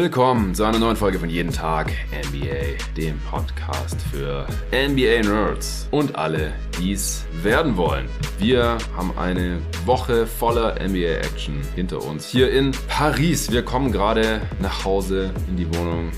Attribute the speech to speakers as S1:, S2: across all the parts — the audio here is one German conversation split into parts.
S1: Willkommen zu einer neuen Folge von Jeden Tag NBA, dem Podcast für NBA-Nerds und alle, die es werden wollen. Wir haben eine Woche voller NBA-Action hinter uns hier in Paris. Wir kommen gerade nach Hause in die Wohnung,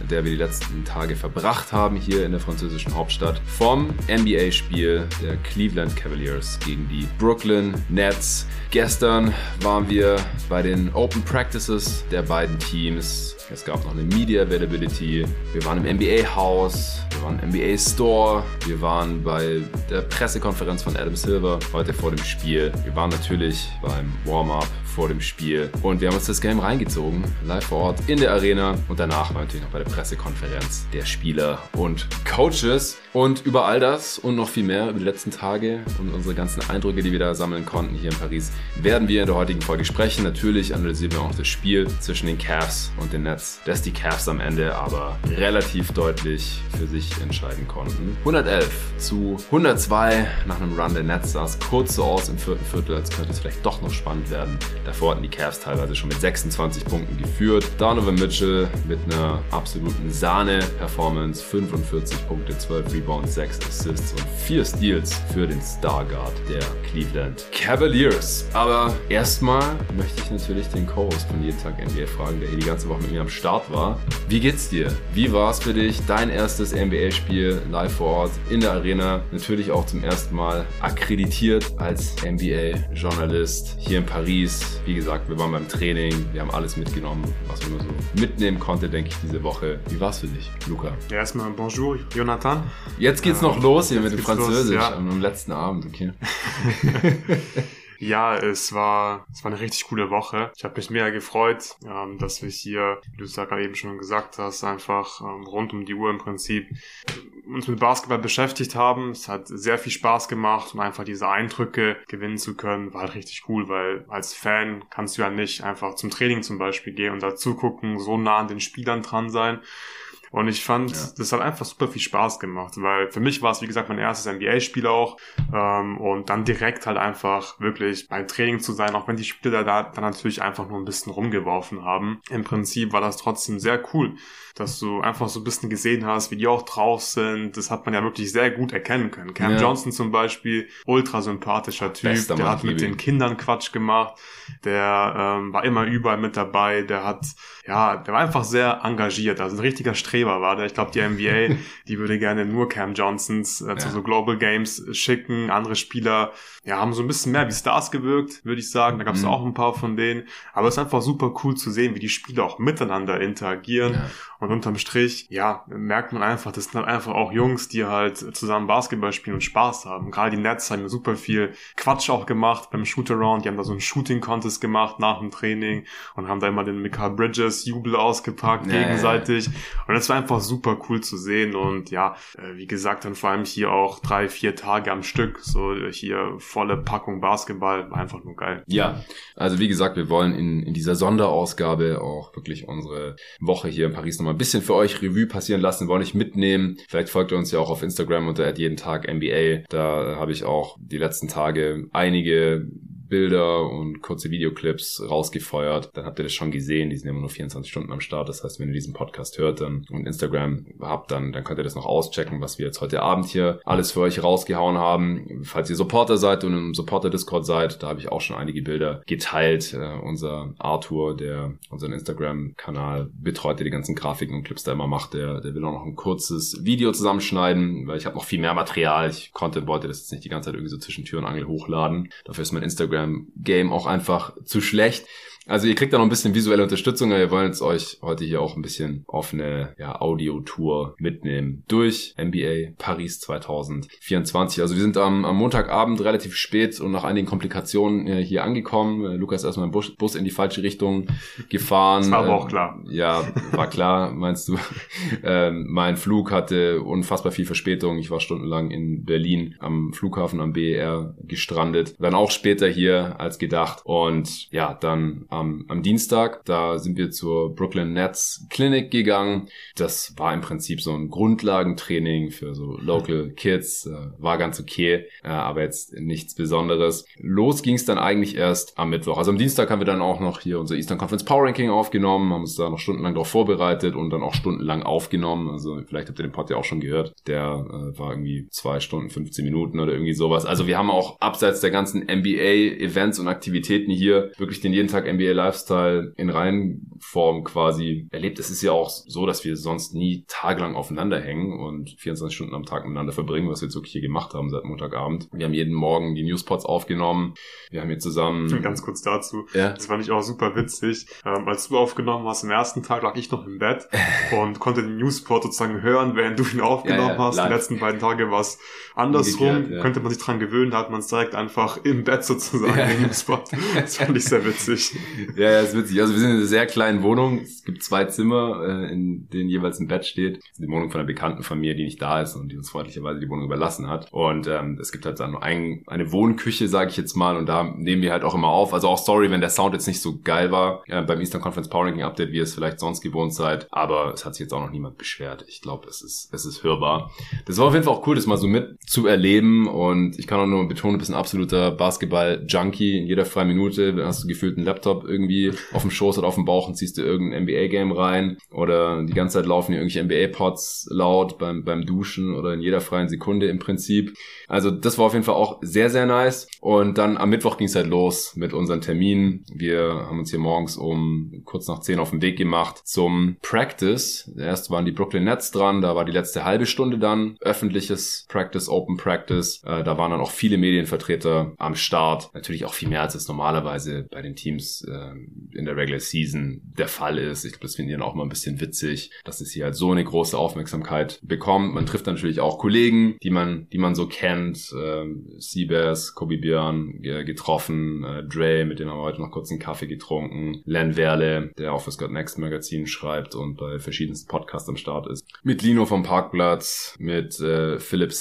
S1: in der wir die letzten Tage verbracht haben, hier in der französischen Hauptstadt, vom NBA-Spiel der Cleveland Cavaliers gegen die Brooklyn Nets. Gestern waren wir bei den Open Practices der beiden Teams. Es gab noch eine Media Availability. Wir waren im NBA-Haus. Wir waren im NBA-Store. Wir waren bei der Pressekonferenz von Adam Silver heute vor dem Spiel. Wir waren natürlich beim Warm-up vor dem Spiel. Und wir haben uns das Game reingezogen, live vor Ort in der Arena. Und danach wir natürlich noch bei der Pressekonferenz der Spieler und Coaches. Und über all das und noch viel mehr über die letzten Tage und unsere ganzen Eindrücke, die wir da sammeln konnten hier in Paris, werden wir in der heutigen Folge sprechen. Natürlich analysieren wir auch das Spiel zwischen den Cavs und den Nets, dass die Cavs am Ende aber relativ deutlich für sich entscheiden konnten. 111 zu 102 nach einem Run der Nets sah es kurz so aus im vierten Viertel, als könnte es vielleicht doch noch spannend werden. Davor hatten die Cavs teilweise schon mit 26 Punkten geführt. Donovan Mitchell mit einer absoluten Sahne-Performance, 45 Punkte, 12 Rebounds, 6 Assists und 4 Steals für den Starguard der Cleveland Cavaliers. Aber erstmal möchte ich natürlich den Co-Host von Jeden Tag NBA fragen, der hier die ganze Woche mit mir am Start war. Wie geht's dir? Wie war es für dich? Dein erstes NBA-Spiel live vor Ort in der Arena. Natürlich auch zum ersten Mal akkreditiert als NBA-Journalist hier in Paris. Wie gesagt, wir waren beim Training, wir haben alles mitgenommen, was man so mitnehmen konnte, denke ich, diese Woche. Wie war es für dich, Luca?
S2: Erstmal Bonjour, Jonathan.
S1: Jetzt geht's noch los hier mit dem Französisch los, ja. am letzten Abend, okay.
S2: Ja, es war, es war eine richtig coole Woche. Ich habe mich mega gefreut, ähm, dass wir hier, wie du es ja gerade eben schon gesagt hast, einfach ähm, rund um die Uhr im Prinzip uns mit Basketball beschäftigt haben. Es hat sehr viel Spaß gemacht, um einfach diese Eindrücke gewinnen zu können. War halt richtig cool, weil als Fan kannst du ja nicht einfach zum Training zum Beispiel gehen und dazu gucken, so nah an den Spielern dran sein. Und ich fand, ja. das hat einfach super viel Spaß gemacht, weil für mich war es, wie gesagt, mein erstes NBA-Spiel auch. Ähm, und dann direkt halt einfach wirklich beim Training zu sein, auch wenn die Spieler da dann natürlich einfach nur ein bisschen rumgeworfen haben. Im Prinzip war das trotzdem sehr cool, dass du einfach so ein bisschen gesehen hast, wie die auch drauf sind. Das hat man ja wirklich sehr gut erkennen können. Cam ja. Johnson zum Beispiel, ultra sympathischer Typ, Bester der Mann, hat mit den Kindern Quatsch gemacht, der ähm, war immer überall mit dabei, der hat, ja, der war einfach sehr engagiert, also ein richtiger Streber war. Der. Ich glaube, die NBA, die würde gerne nur Cam Johnsons äh, zu so Global Games schicken. Andere Spieler, ja, haben so ein bisschen mehr wie Stars gewirkt, würde ich sagen. Da gab es mhm. auch ein paar von denen. Aber es ist einfach super cool zu sehen, wie die Spieler auch miteinander interagieren. Ja. Und unterm Strich, ja, merkt man einfach, das sind halt einfach auch Jungs, die halt zusammen Basketball spielen und Spaß haben. Gerade die Nets haben super viel Quatsch auch gemacht beim Shootaround. Die haben da so einen Shooting-Contest gemacht nach dem Training und haben da immer den Mikael Bridges Jubel ausgepackt ja, gegenseitig. Und das war einfach super cool zu sehen und ja, äh, wie gesagt, dann vor allem hier auch drei, vier Tage am Stück, so hier volle Packung Basketball, war einfach nur geil.
S1: Ja, also wie gesagt, wir wollen in, in dieser Sonderausgabe auch wirklich unsere Woche hier in Paris nochmal ein bisschen für euch Revue passieren lassen, wollen euch mitnehmen. Vielleicht folgt ihr uns ja auch auf Instagram unter jeden Tag NBA. Da habe ich auch die letzten Tage einige Bilder und kurze Videoclips rausgefeuert. Dann habt ihr das schon gesehen. Die sind immer nur 24 Stunden am Start. Das heißt, wenn ihr diesen Podcast hört dann, und Instagram habt, dann, dann könnt ihr das noch auschecken, was wir jetzt heute Abend hier alles für euch rausgehauen haben. Falls ihr Supporter seid und im Supporter-Discord seid, da habe ich auch schon einige Bilder geteilt. Uh, unser Arthur, der unseren Instagram-Kanal betreut, der die ganzen Grafiken und Clips da immer macht, der, der will auch noch ein kurzes Video zusammenschneiden, weil ich habe noch viel mehr Material. Ich konnte, wollte das jetzt nicht die ganze Zeit irgendwie so zwischen Tür und Angel hochladen. Dafür ist mein Instagram Instagram-Game auch einfach zu schlecht. Also ihr kriegt da noch ein bisschen visuelle Unterstützung, aber wir wollen jetzt euch heute hier auch ein bisschen auf eine ja, Audio-Tour mitnehmen durch NBA Paris 2024. Also wir sind am, am Montagabend relativ spät und nach einigen Komplikationen äh, hier angekommen. Äh, Lukas ist erstmal im Bus, Bus in die falsche Richtung gefahren. Das
S2: war aber auch klar.
S1: Äh, ja, war klar, meinst du. ähm, mein Flug hatte unfassbar viel Verspätung. Ich war stundenlang in Berlin am Flughafen am BER gestrandet. Dann auch später hier als gedacht. Und ja, dann am, am Dienstag. Da sind wir zur Brooklyn Nets Clinic gegangen. Das war im Prinzip so ein Grundlagentraining für so Local Kids. Äh, war ganz okay, äh, aber jetzt nichts Besonderes. Los ging es dann eigentlich erst am Mittwoch. Also am Dienstag haben wir dann auch noch hier unser Eastern Conference Power Ranking aufgenommen, haben uns da noch stundenlang darauf vorbereitet und dann auch stundenlang aufgenommen. Also vielleicht habt ihr den Pod ja auch schon gehört. Der äh, war irgendwie zwei Stunden, 15 Minuten oder irgendwie sowas. Also wir haben auch abseits der ganzen NBA-Events und Aktivitäten hier wirklich den jeden Tag NBA-Lifestyle in Reihenform quasi erlebt. Es ist ja auch so, dass wir sonst nie tagelang aufeinander hängen und 24 Stunden am Tag miteinander verbringen, was wir jetzt wirklich hier gemacht haben seit Montagabend. Wir haben jeden Morgen die Newspots aufgenommen. Wir haben hier zusammen...
S2: Ganz kurz dazu. Ja. Das fand ich auch super witzig. Ähm, als du aufgenommen hast, am ersten Tag lag ich noch im Bett und konnte den Newspot sozusagen hören, während du ihn aufgenommen ja, ja, hast. Live. Die letzten beiden Tage war es andersrum. Ja. Könnte man sich dran gewöhnen, da hat man es direkt einfach im Bett sozusagen, den Newspot. Das fand ich sehr witzig.
S1: Ja, ja, ist witzig. Also wir sind in einer sehr kleinen Wohnung. Es gibt zwei Zimmer, äh, in denen jeweils ein Bett steht. Das ist die Wohnung von einer Bekannten von mir, die nicht da ist und die uns freundlicherweise die Wohnung überlassen hat. Und ähm, es gibt halt dann ein, eine Wohnküche, sage ich jetzt mal, und da nehmen wir halt auch immer auf. Also auch sorry, wenn der Sound jetzt nicht so geil war äh, beim Eastern Conference Power Ranking Update, wie ihr es vielleicht sonst gewohnt seid. Aber es hat sich jetzt auch noch niemand beschwert. Ich glaube, es ist, es ist hörbar. Das war auf jeden Fall auch cool, das mal so mit zu erleben. Und ich kann auch nur betonen, du bist ein absoluter Basketball-Junkie. In jeder freien Minute hast du gefühlt einen Laptop irgendwie auf dem Schoß oder auf dem Bauch und ziehst dir irgendein NBA-Game rein. Oder die ganze Zeit laufen hier irgendwelche NBA-Pods laut beim, beim Duschen oder in jeder freien Sekunde im Prinzip. Also das war auf jeden Fall auch sehr, sehr nice. Und dann am Mittwoch ging es halt los mit unseren Terminen. Wir haben uns hier morgens um kurz nach zehn auf den Weg gemacht zum Practice. Erst waren die Brooklyn Nets dran, da war die letzte halbe Stunde dann öffentliches Practice, Open Practice. Äh, da waren dann auch viele Medienvertreter am Start. Natürlich auch viel mehr, als es normalerweise bei den Teams äh, in der Regular Season der Fall ist. Ich glaube, das finden die dann auch mal ein bisschen witzig, dass es hier halt so eine große Aufmerksamkeit bekommt. Man trifft natürlich auch Kollegen, die man, die man so kennt. Äh, Seabass, Kobe Björn getroffen, äh, Dre, mit dem haben wir heute noch kurz einen Kaffee getrunken, Len Werle, der auch fürs God Next Magazin schreibt und bei verschiedensten Podcasts am Start ist. Mit Lino vom Parkplatz, mit äh, Philip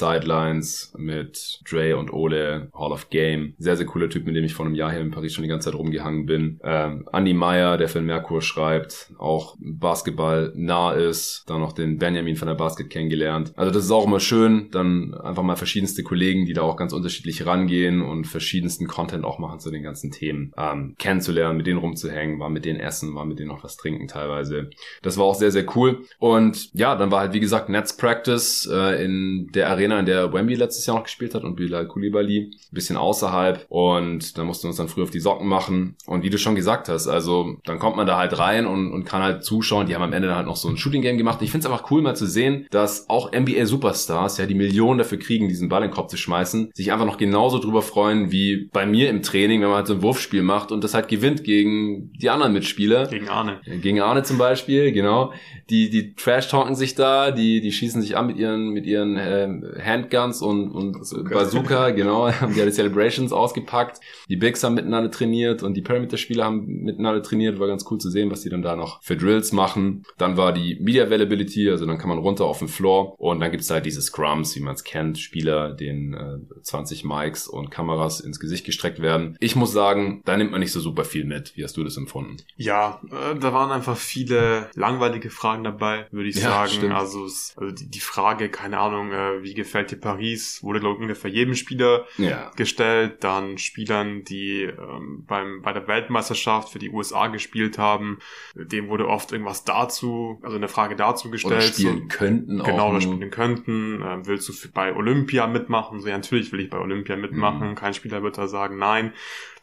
S1: Sidelines, mit Dre und Ole, Hall of Game. Sehr, sehr cooler Typ, mit dem ich vor einem Jahr hier in Paris schon die ganze Zeit rumgehangen bin. Ähm, Andy Meyer, der für den Merkur schreibt, auch Basketball nah ist. Dann noch den Benjamin von der Basket kennengelernt. Also das ist auch immer schön, dann einfach mal verschiedenste Kollegen, die da auch ganz unterschiedlich rangehen und verschiedensten Content auch machen zu den ganzen Themen, ähm, kennenzulernen, mit denen rumzuhängen, war mit denen essen, war mit denen noch was trinken teilweise. Das war auch sehr, sehr cool. Und ja, dann war halt, wie gesagt, Nets Practice äh, in der Arena, in der Wemby letztes Jahr noch gespielt hat und Bilal Koulibaly, ein bisschen außerhalb. Und da mussten wir uns dann früh auf die Socken machen. Und wie du schon gesagt hast, also dann kommt man da halt rein und, und kann halt zuschauen. Die haben am Ende dann halt noch so ein Shooting Game gemacht. Ich finde es einfach cool mal zu sehen, dass auch NBA Superstars, ja, die Millionen dafür kriegen, diesen Ball in den Kopf zu schmeißen, sich einfach noch genauso drüber freuen wie bei mir im Training, wenn man halt so ein Wurfspiel macht und das halt gewinnt gegen die anderen Mitspieler.
S2: Gegen Arne.
S1: Gegen Arne zum Beispiel, genau. Die, die trash-talken sich da, die, die schießen sich an mit ihren, mit ihren äh, Handguns und, und Bazooka, Bazooka genau, haben die alle Celebrations ausgepackt. Die Bigs haben miteinander trainiert und die Perimeter-Spieler haben miteinander trainiert. War ganz cool zu sehen, was die dann da noch für Drills machen. Dann war die Media Availability, also dann kann man runter auf den Floor und dann gibt's halt diese Scrums, wie man es kennt, Spieler, denen äh, 20 Mics und Kameras ins Gesicht gestreckt werden. Ich muss sagen, da nimmt man nicht so super viel mit. Wie hast du das empfunden?
S2: Ja, äh, da waren einfach viele langweilige Fragen dabei, würde ich ja, sagen. Stimmt. Also, es, also die, die Frage, keine Ahnung, äh, wie gefällt dir Paris, wurde glaube ich ungefähr jedem Spieler ja. gestellt. Dann Spielern, die ähm, beim bei der Weltmeisterschaft für die USA gespielt haben, dem wurde oft irgendwas dazu, also eine Frage dazu gestellt. Oder
S1: spielen so, könnten
S2: Genau, oder spielen könnten. Äh, willst du bei Olympia mitmachen? So ja, natürlich will ich bei Olympia mitmachen. Mhm. Kein Spieler wird da sagen nein.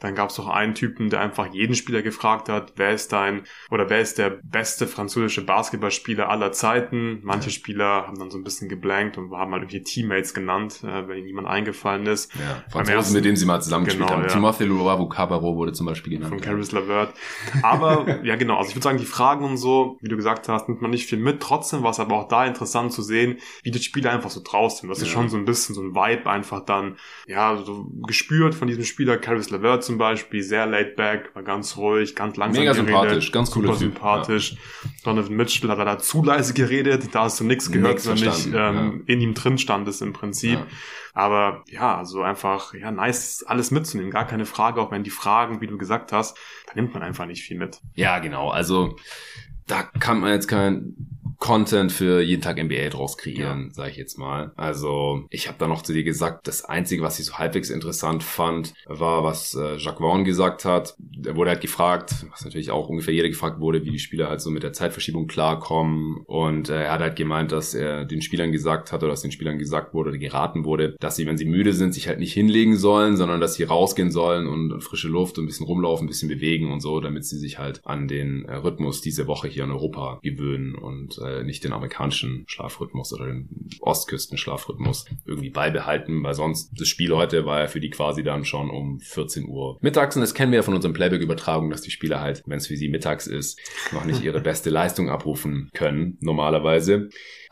S2: Dann gab es noch einen Typen, der einfach jeden Spieler gefragt hat, wer ist dein oder wer ist der beste französische Basketballspieler aller Zeiten. Manche ja. Spieler haben dann so ein bisschen geblankt und haben halt irgendwie Teammates genannt, äh, wenn ihnen niemand eingefallen ist.
S1: Ja, Franzosen, ersten, mit denen sie mal zusammengespielt genau, haben. Ja. Timothée Luavu Cabarro wurde zum Beispiel genannt.
S2: Von Caris LeVert. Aber ja genau, also ich würde sagen, die Fragen und so, wie du gesagt hast, nimmt man nicht viel mit. Trotzdem war es aber auch da interessant zu sehen, wie die Spieler einfach so draußen sind. Das ist schon so ein bisschen so ein Vibe einfach dann, ja, so gespürt von diesem Spieler, Caris LeVert zum Beispiel, sehr laid back, war ganz ruhig, ganz langsam
S1: Mega geredet, sympathisch, ganz cooler
S2: super typ, sympathisch. Ja. Donovan Mitchell hat da zu leise geredet, da hast du nichts gehört, nix wenn nicht ähm, ja. in ihm drin stand es im Prinzip. Ja. Aber ja, also einfach, ja, nice, alles mitzunehmen. Gar keine Frage, auch wenn die Fragen, wie du gesagt hast, da nimmt man einfach nicht viel mit.
S1: Ja, genau. Also da kann man jetzt kein Content für jeden Tag NBA draus kreieren, ja. sage ich jetzt mal. Also ich habe da noch zu dir gesagt, das Einzige, was ich so halbwegs interessant fand, war, was äh, Jacques Vaughan gesagt hat. Er wurde halt gefragt, was natürlich auch ungefähr jeder gefragt wurde, wie die Spieler halt so mit der Zeitverschiebung klarkommen. Und äh, er hat halt gemeint, dass er den Spielern gesagt hat oder dass den Spielern gesagt wurde oder geraten wurde, dass sie, wenn sie müde sind, sich halt nicht hinlegen sollen, sondern dass sie rausgehen sollen und frische Luft und ein bisschen rumlaufen, ein bisschen bewegen und so, damit sie sich halt an den äh, Rhythmus diese Woche hier in Europa gewöhnen und äh, nicht den amerikanischen Schlafrhythmus oder den Ostküsten-Schlafrhythmus irgendwie beibehalten, weil sonst das Spiel heute war ja für die quasi dann schon um 14 Uhr mittags und das kennen wir ja von unseren Playback-Übertragungen, dass die Spieler halt, wenn es für sie mittags ist, noch nicht ihre beste Leistung abrufen können, normalerweise.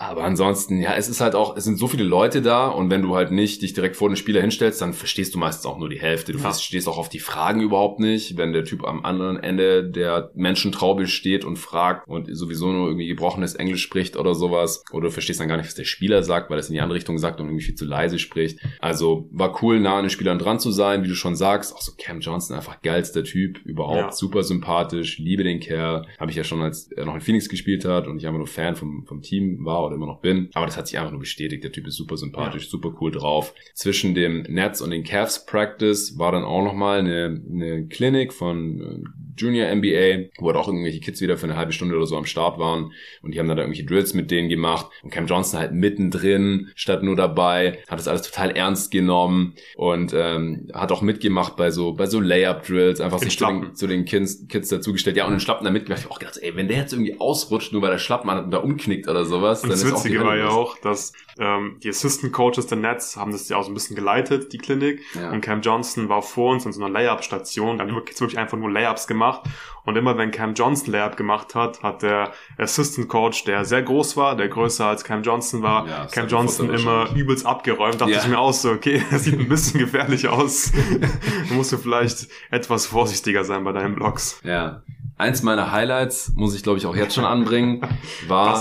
S1: Aber ansonsten, ja, es ist halt auch, es sind so viele Leute da und wenn du halt nicht dich direkt vor den Spieler hinstellst, dann verstehst du meistens auch nur die Hälfte. Du ja. verstehst auch auf die Fragen überhaupt nicht. Wenn der Typ am anderen Ende der Menschentraube steht und fragt und sowieso nur irgendwie gebrochenes Englisch spricht oder sowas, oder du verstehst dann gar nicht, was der Spieler sagt, weil es in die andere Richtung sagt und irgendwie viel zu leise spricht. Also war cool, nah an den Spielern dran zu sein, wie du schon sagst. Auch so Cam Johnson, einfach geilster Typ, überhaupt ja. super sympathisch, liebe den Kerl. Habe ich ja schon, als er noch in Phoenix gespielt hat und ich einfach nur Fan vom, vom Team war oder immer noch bin. Aber das hat sich einfach nur bestätigt. Der Typ ist super sympathisch, ja. super cool drauf. Zwischen dem Nets und den Cavs Practice war dann auch nochmal eine, eine Klinik von äh, Junior NBA, wo halt auch irgendwelche Kids wieder für eine halbe Stunde oder so am Start waren und die haben dann da irgendwelche Drills mit denen gemacht und Cam Johnson halt mittendrin statt nur dabei, hat das alles total ernst genommen und ähm, hat auch mitgemacht bei so bei so Layup Drills, einfach sich zu den, zu den Kids, Kids dazugestellt. Ja, und den Schlappen da mitgemacht. Ich hab auch gedacht, ey, wenn der jetzt irgendwie ausrutscht, nur weil der Schlappmann da umknickt oder sowas,
S2: und dann das ist Witzige auch war ja auch, dass ähm, die Assistant Coaches der Nets haben das ja auch so ein bisschen geleitet, die Klinik. Ja. Und Cam Johnson war vor uns in so einer Layup-Station, dann wirklich einfach nur Layups gemacht. Und immer wenn Cam Johnson Layup gemacht hat, hat der Assistant Coach, der sehr groß war, der größer als Cam Johnson war, ja, Cam Johnson immer übelst abgeräumt. Dachte ja. ich mir auch so, okay, das sieht ein bisschen gefährlich aus. du musst du vielleicht etwas vorsichtiger sein bei deinen Blocks.
S1: Ja. Eins meiner Highlights, muss ich glaube ich auch jetzt schon anbringen, war,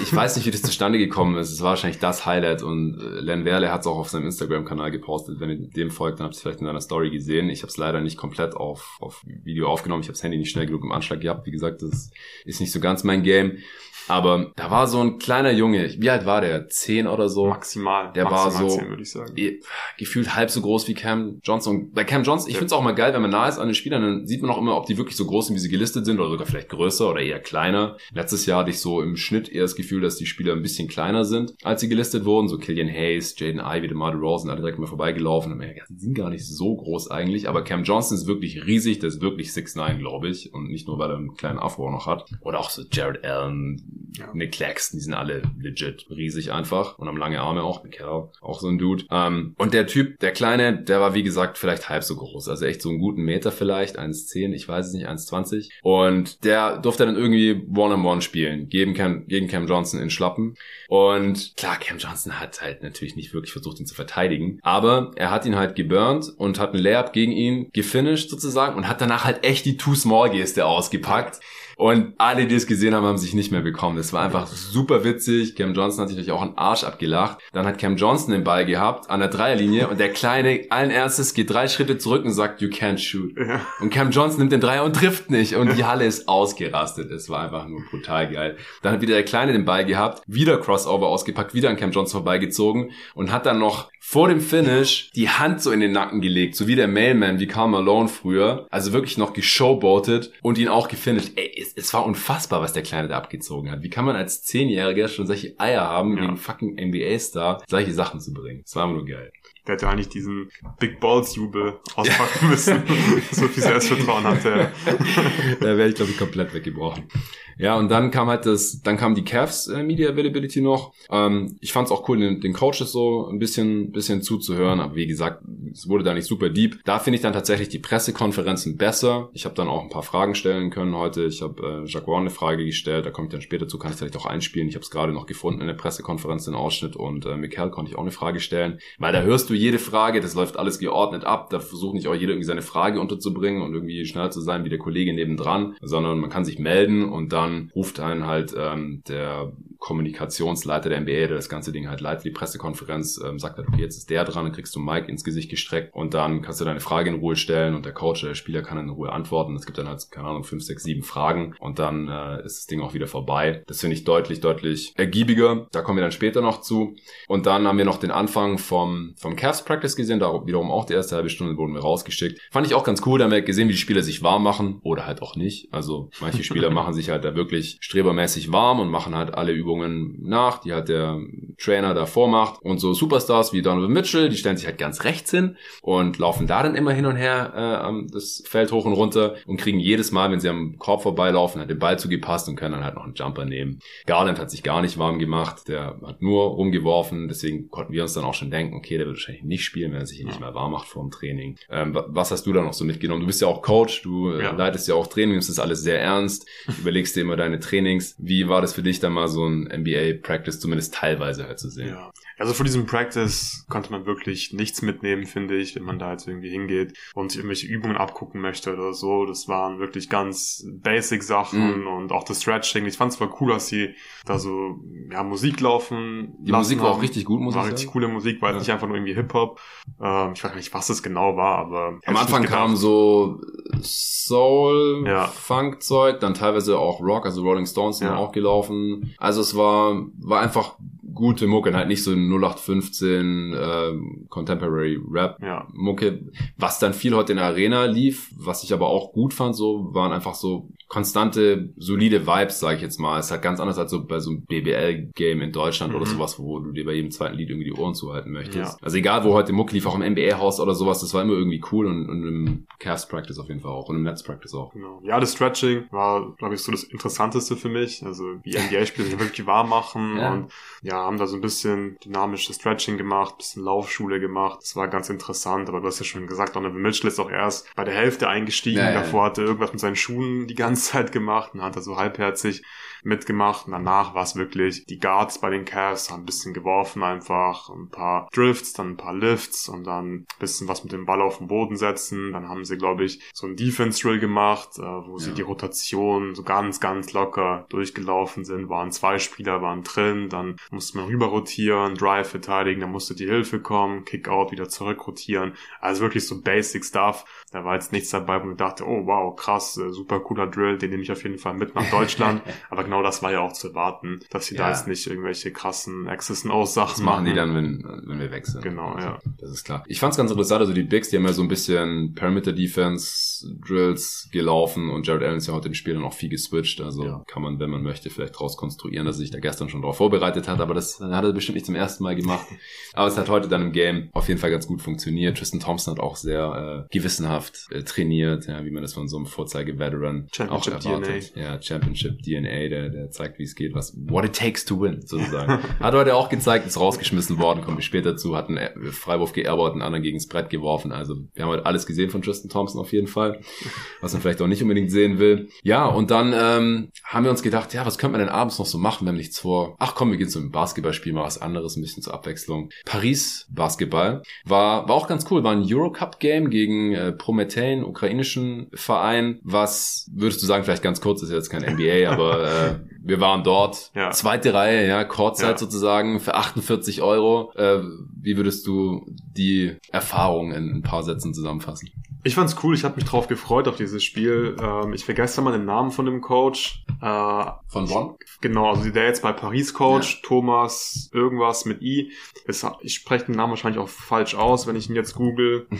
S1: ich weiß nicht, wie das zustande gekommen ist, es war wahrscheinlich das Highlight und äh, Len Werle hat es auch auf seinem Instagram-Kanal gepostet, wenn ihr dem folgt, dann habt ihr es vielleicht in einer Story gesehen. Ich habe es leider nicht komplett auf, auf Video aufgenommen, ich habe das Handy nicht schnell genug im Anschlag gehabt, wie gesagt, das ist nicht so ganz mein Game. Aber da war so ein kleiner Junge, wie alt war der? Zehn oder so?
S2: Maximal.
S1: Der maximal war so 10, würde ich sagen. gefühlt halb so groß wie Cam Johnson. Bei Cam Johnson, ich ja. finde es auch mal geil, wenn man nah ist an den Spielern, dann sieht man auch immer, ob die wirklich so groß sind, wie sie gelistet sind, oder sogar vielleicht größer oder eher kleiner. Letztes Jahr hatte ich so im Schnitt eher das Gefühl, dass die Spieler ein bisschen kleiner sind, als sie gelistet wurden. So Killian Hayes, Jaden Ivey, DeMar DeRozan, alle direkt mal vorbeigelaufen. Und man, ja, die sind gar nicht so groß eigentlich, aber Cam Johnson ist wirklich riesig, der ist wirklich 6'9, glaube ich. Und nicht nur, weil er einen kleinen Afro noch hat. Oder auch so Jared Allen, ja. Nick Claxton, die sind alle legit riesig einfach und haben lange Arme auch. Carroll, auch so ein Dude. Ähm, und der Typ, der Kleine, der war wie gesagt vielleicht halb so groß. Also echt so einen guten Meter vielleicht, 1,10, ich weiß es nicht, 1,20. Und der durfte dann irgendwie One-on-One spielen, gegen Cam, gegen Cam Johnson in Schlappen. Und klar, Cam Johnson hat halt natürlich nicht wirklich versucht, ihn zu verteidigen. Aber er hat ihn halt geburnt und hat einen Layup gegen ihn gefinisht sozusagen und hat danach halt echt die Too-Small-Geste ausgepackt. Und alle, die es gesehen haben, haben sich nicht mehr bekommen. Das war einfach super witzig. Cam Johnson hat sich natürlich auch einen Arsch abgelacht. Dann hat Cam Johnson den Ball gehabt an der Dreierlinie und der Kleine allen Ernstes geht drei Schritte zurück und sagt, you can't shoot. Und Cam Johnson nimmt den Dreier und trifft nicht. Und die Halle ist ausgerastet. Es war einfach nur brutal geil. Dann hat wieder der Kleine den Ball gehabt, wieder Crossover ausgepackt, wieder an Cam Johnson vorbeigezogen und hat dann noch vor dem Finish die Hand so in den Nacken gelegt, so wie der Mailman, wie Carl Malone früher. Also wirklich noch geshowboatet und ihn auch gefinisht. Ey, es, es war unfassbar, was der Kleine da abgezogen hat. Wie kann man als Zehnjähriger schon solche Eier haben, ja. gegen fucking NBA-Star solche Sachen zu bringen? Das war immer nur geil.
S2: Der hätte eigentlich diesen Big Balls Jubel auspacken müssen. so viel Selbstvertrauen hatte er.
S1: da wäre ich, glaube ich, komplett weggebrochen. Ja, und dann kam halt das, dann kam die Cavs äh, Media Availability noch. Ähm, ich fand es auch cool, den, den Coaches so ein bisschen, bisschen zuzuhören, aber wie gesagt, es wurde da nicht super deep. Da finde ich dann tatsächlich die Pressekonferenzen besser. Ich habe dann auch ein paar Fragen stellen können heute. Ich habe äh, Jacques Warren eine Frage gestellt, da komme ich dann später zu, kann ich vielleicht auch einspielen. Ich habe es gerade noch gefunden in der Pressekonferenz, den Ausschnitt und äh, Michael konnte ich auch eine Frage stellen, weil da hörst du jede Frage, das läuft alles geordnet ab, da versucht nicht auch jeder irgendwie seine Frage unterzubringen und irgendwie schneller zu sein wie der Kollege nebendran, sondern man kann sich melden und dann ruft einen halt ähm, der Kommunikationsleiter der NBA, der das ganze Ding halt leitet, die Pressekonferenz, ähm, sagt halt, okay, jetzt ist der dran, dann kriegst du Mike ins Gesicht gestreckt und dann kannst du deine Frage in Ruhe stellen und der Coach, der Spieler kann in Ruhe antworten. Es gibt dann halt, keine Ahnung, fünf, sechs, sieben Fragen und dann äh, ist das Ding auch wieder vorbei. Das finde ich deutlich, deutlich ergiebiger. Da kommen wir dann später noch zu. Und dann haben wir noch den Anfang vom, vom Cavs Practice gesehen, da wiederum auch die erste halbe Stunde wurden wir rausgeschickt. Fand ich auch ganz cool, da haben wir gesehen, wie die Spieler sich warm machen oder halt auch nicht. Also manche Spieler machen sich halt da wirklich strebermäßig warm und machen halt alle Übungen nach, die halt der Trainer davor macht. Und so Superstars wie Donovan Mitchell, die stellen sich halt ganz rechts hin und laufen da dann immer hin und her äh, das Feld hoch und runter und kriegen jedes Mal, wenn sie am Korb vorbeilaufen, halt den Ball zugepasst und können dann halt noch einen Jumper nehmen. Garland hat sich gar nicht warm gemacht, der hat nur rumgeworfen, deswegen konnten wir uns dann auch schon denken, okay, der wird wahrscheinlich nicht spielen, wenn er sich hier nicht mehr warm macht vor dem Training. Ähm, was hast du da noch so mitgenommen? Du bist ja auch Coach, du äh, ja. leitest ja auch Training, nimmst das alles sehr ernst, überlegst dir immer deine Trainings. Wie war das für dich dann mal so ein NBA-Practice zumindest teilweise halt zu sehen?
S2: Ja. Also vor diesem Practice konnte man wirklich nichts mitnehmen, finde ich, wenn man da jetzt irgendwie hingeht und sich irgendwelche Übungen abgucken möchte oder so. Das waren wirklich ganz basic Sachen mm. und auch das Stretching. Ich fand es zwar cool, dass sie da so ja, Musik laufen.
S1: Die Musik war auch richtig gut,
S2: muss war ich War richtig coole Musik, war ja. nicht einfach nur irgendwie Hip-Hop. Ähm, ich weiß nicht, was das genau war, aber...
S1: Am Anfang kam so Soul, ja. Funk-Zeug, dann teilweise auch Rock, also Rolling Stones sind ja. auch gelaufen. Also es war, war einfach gute Mucke, halt nicht so 0815 äh, Contemporary Rap ja. Mucke, was dann viel heute in der Arena lief, was ich aber auch gut fand, so waren einfach so konstante, solide Vibes, sage ich jetzt mal. Es ist halt ganz anders als so bei so einem BBL-Game in Deutschland mhm. oder sowas, wo du dir bei jedem zweiten Lied irgendwie die Ohren zuhalten möchtest. Ja. Also egal, wo heute Muck lief, auch im NBA-Haus oder sowas, das war immer irgendwie cool und, und im Cast Practice auf jeden Fall auch und im Netz Practice auch.
S2: Genau. Ja, das Stretching war, glaube ich, so das Interessanteste für mich. Also wie NBA-Spieler sich wirklich warm machen ja. und ja, haben da so ein bisschen dynamisches Stretching gemacht, bisschen Laufschule gemacht. Das war ganz interessant, aber du hast ja schon gesagt, Donovan Mitchell ist auch erst bei der Hälfte eingestiegen. Ja, Davor hatte irgendwas mit seinen Schuhen die ganze Zeit gemacht und hat er so halbherzig mitgemacht. Und danach war es wirklich, die Guards bei den Cavs haben ein bisschen geworfen einfach, ein paar Drifts, dann ein paar Lifts und dann ein bisschen was mit dem Ball auf den Boden setzen. Dann haben sie, glaube ich, so ein Defense-Drill gemacht, äh, wo sie ja. die Rotation so ganz, ganz locker durchgelaufen sind. Waren zwei Spieler, waren drin, dann musste man rüber rotieren, Drive verteidigen, dann musste die Hilfe kommen, Kick-Out wieder zurück rotieren. Also wirklich so Basic Stuff. Da war jetzt nichts dabei, wo ich dachte, oh wow, krass, äh, super cooler Drill, den nehme ich auf jeden Fall mit nach Deutschland. Aber genau das war ja auch zu erwarten, dass sie ja. da jetzt nicht irgendwelche krassen Access and Sachen
S1: das machen. die dann, wenn, wenn wir wechseln.
S2: Genau, also, ja.
S1: Das ist klar. Ich fand es ganz interessant, also die Bigs, die haben ja so ein bisschen Perimeter Defense Drills gelaufen und Jared Allen ist ja heute im Spiel dann auch viel geswitcht, also ja. kann man, wenn man möchte, vielleicht draus konstruieren, dass er sich da gestern schon darauf vorbereitet hat, aber das hat er bestimmt nicht zum ersten Mal gemacht. aber es hat heute dann im Game auf jeden Fall ganz gut funktioniert. Tristan Thompson hat auch sehr äh, gewissenhaft äh, trainiert, ja, wie man das von so einem Vorzeige-Veteran auch erwartet. DNA. Ja, Championship DNA, der der, der zeigt, wie es geht, was what it takes to win, sozusagen. hat heute auch gezeigt, ist rausgeschmissen worden, kommen wir später zu, hat einen Freiwurf geerbert, einen anderen gegen das Brett geworfen. Also wir haben heute alles gesehen von Tristan Thompson auf jeden Fall, was man vielleicht auch nicht unbedingt sehen will. Ja, und dann ähm, haben wir uns gedacht, ja, was könnte man denn abends noch so machen, wir haben nichts vor. Ach komm, wir gehen zum Basketballspiel, mal was anderes, ein bisschen zur Abwechslung. Paris Basketball war, war auch ganz cool, war ein Eurocup-Game gegen äh, Promethein, ukrainischen Verein, was, würdest du sagen, vielleicht ganz kurz, ist jetzt kein NBA, aber äh, wir waren dort, ja. zweite Reihe, ja, Kurzzeit ja. sozusagen für 48 Euro. Äh, wie würdest du die Erfahrung in ein paar Sätzen zusammenfassen?
S2: Ich fand's cool, ich habe mich drauf gefreut auf dieses Spiel. Ähm, ich vergesse mal den Namen von dem Coach.
S1: Äh, von Bonn?
S2: Genau, also der jetzt bei Paris Coach, ja. Thomas irgendwas mit I. Ich spreche den Namen wahrscheinlich auch falsch aus, wenn ich ihn jetzt google.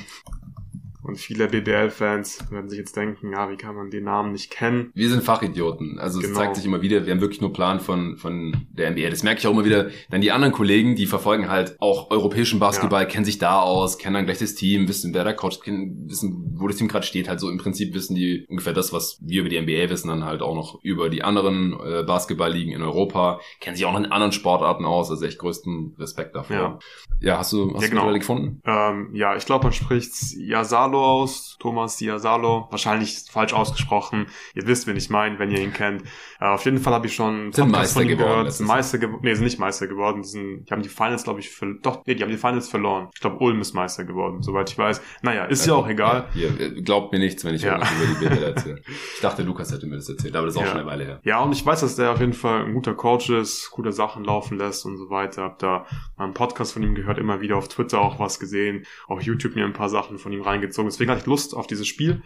S2: Und viele BBL-Fans werden sich jetzt denken, ja, wie kann man den Namen nicht kennen?
S1: Wir sind Fachidioten. Also genau. es zeigt sich immer wieder, wir haben wirklich nur Plan von, von der NBA. Das merke ich auch immer wieder. Dann die anderen Kollegen, die verfolgen halt auch europäischen Basketball, ja. kennen sich da aus, kennen dann gleich das Team, wissen, wer der Coach, wissen, wo das Team gerade steht. Halt so im Prinzip wissen die ungefähr das, was wir über die NBA wissen, dann halt auch noch über die anderen äh, Basketballligen in Europa, kennen sich auch noch in anderen Sportarten aus. Also echt größten Respekt dafür. Ja, ja hast du, hast ja, genau. du gefunden?
S2: Ähm, ja, ich glaube, man spricht Yasalo Diasalo aus, Thomas Diasalo, wahrscheinlich falsch ausgesprochen. Ihr wisst, wen ich meine, wenn ihr ihn kennt. Äh, auf jeden Fall habe ich schon
S1: sind Meister von ihm geworden, gehört.
S2: Sind Meister geworden. Nee, sind nicht Meister geworden. Die, sind, die haben die Finals, glaube ich, doch, nee, die haben die Finals verloren. Ich glaube, Ulm ist Meister geworden, soweit ich weiß. Naja, ist ja, ja auch egal.
S1: Ja, hier, glaubt mir nichts, wenn ich ja. über die Bilder erzähle. Ich dachte, Lukas hätte mir das erzählt, aber das ist auch ja. schon eine Weile her.
S2: Ja, und ich weiß, dass der auf jeden Fall ein guter Coach ist, gute Sachen laufen lässt und so weiter. Hab da mal einen Podcast von ihm gehört, immer wieder auf Twitter auch was gesehen, auf YouTube mir ein paar Sachen von ihm reingezogen. Deswegen hatte ich Lust auf dieses Spiel.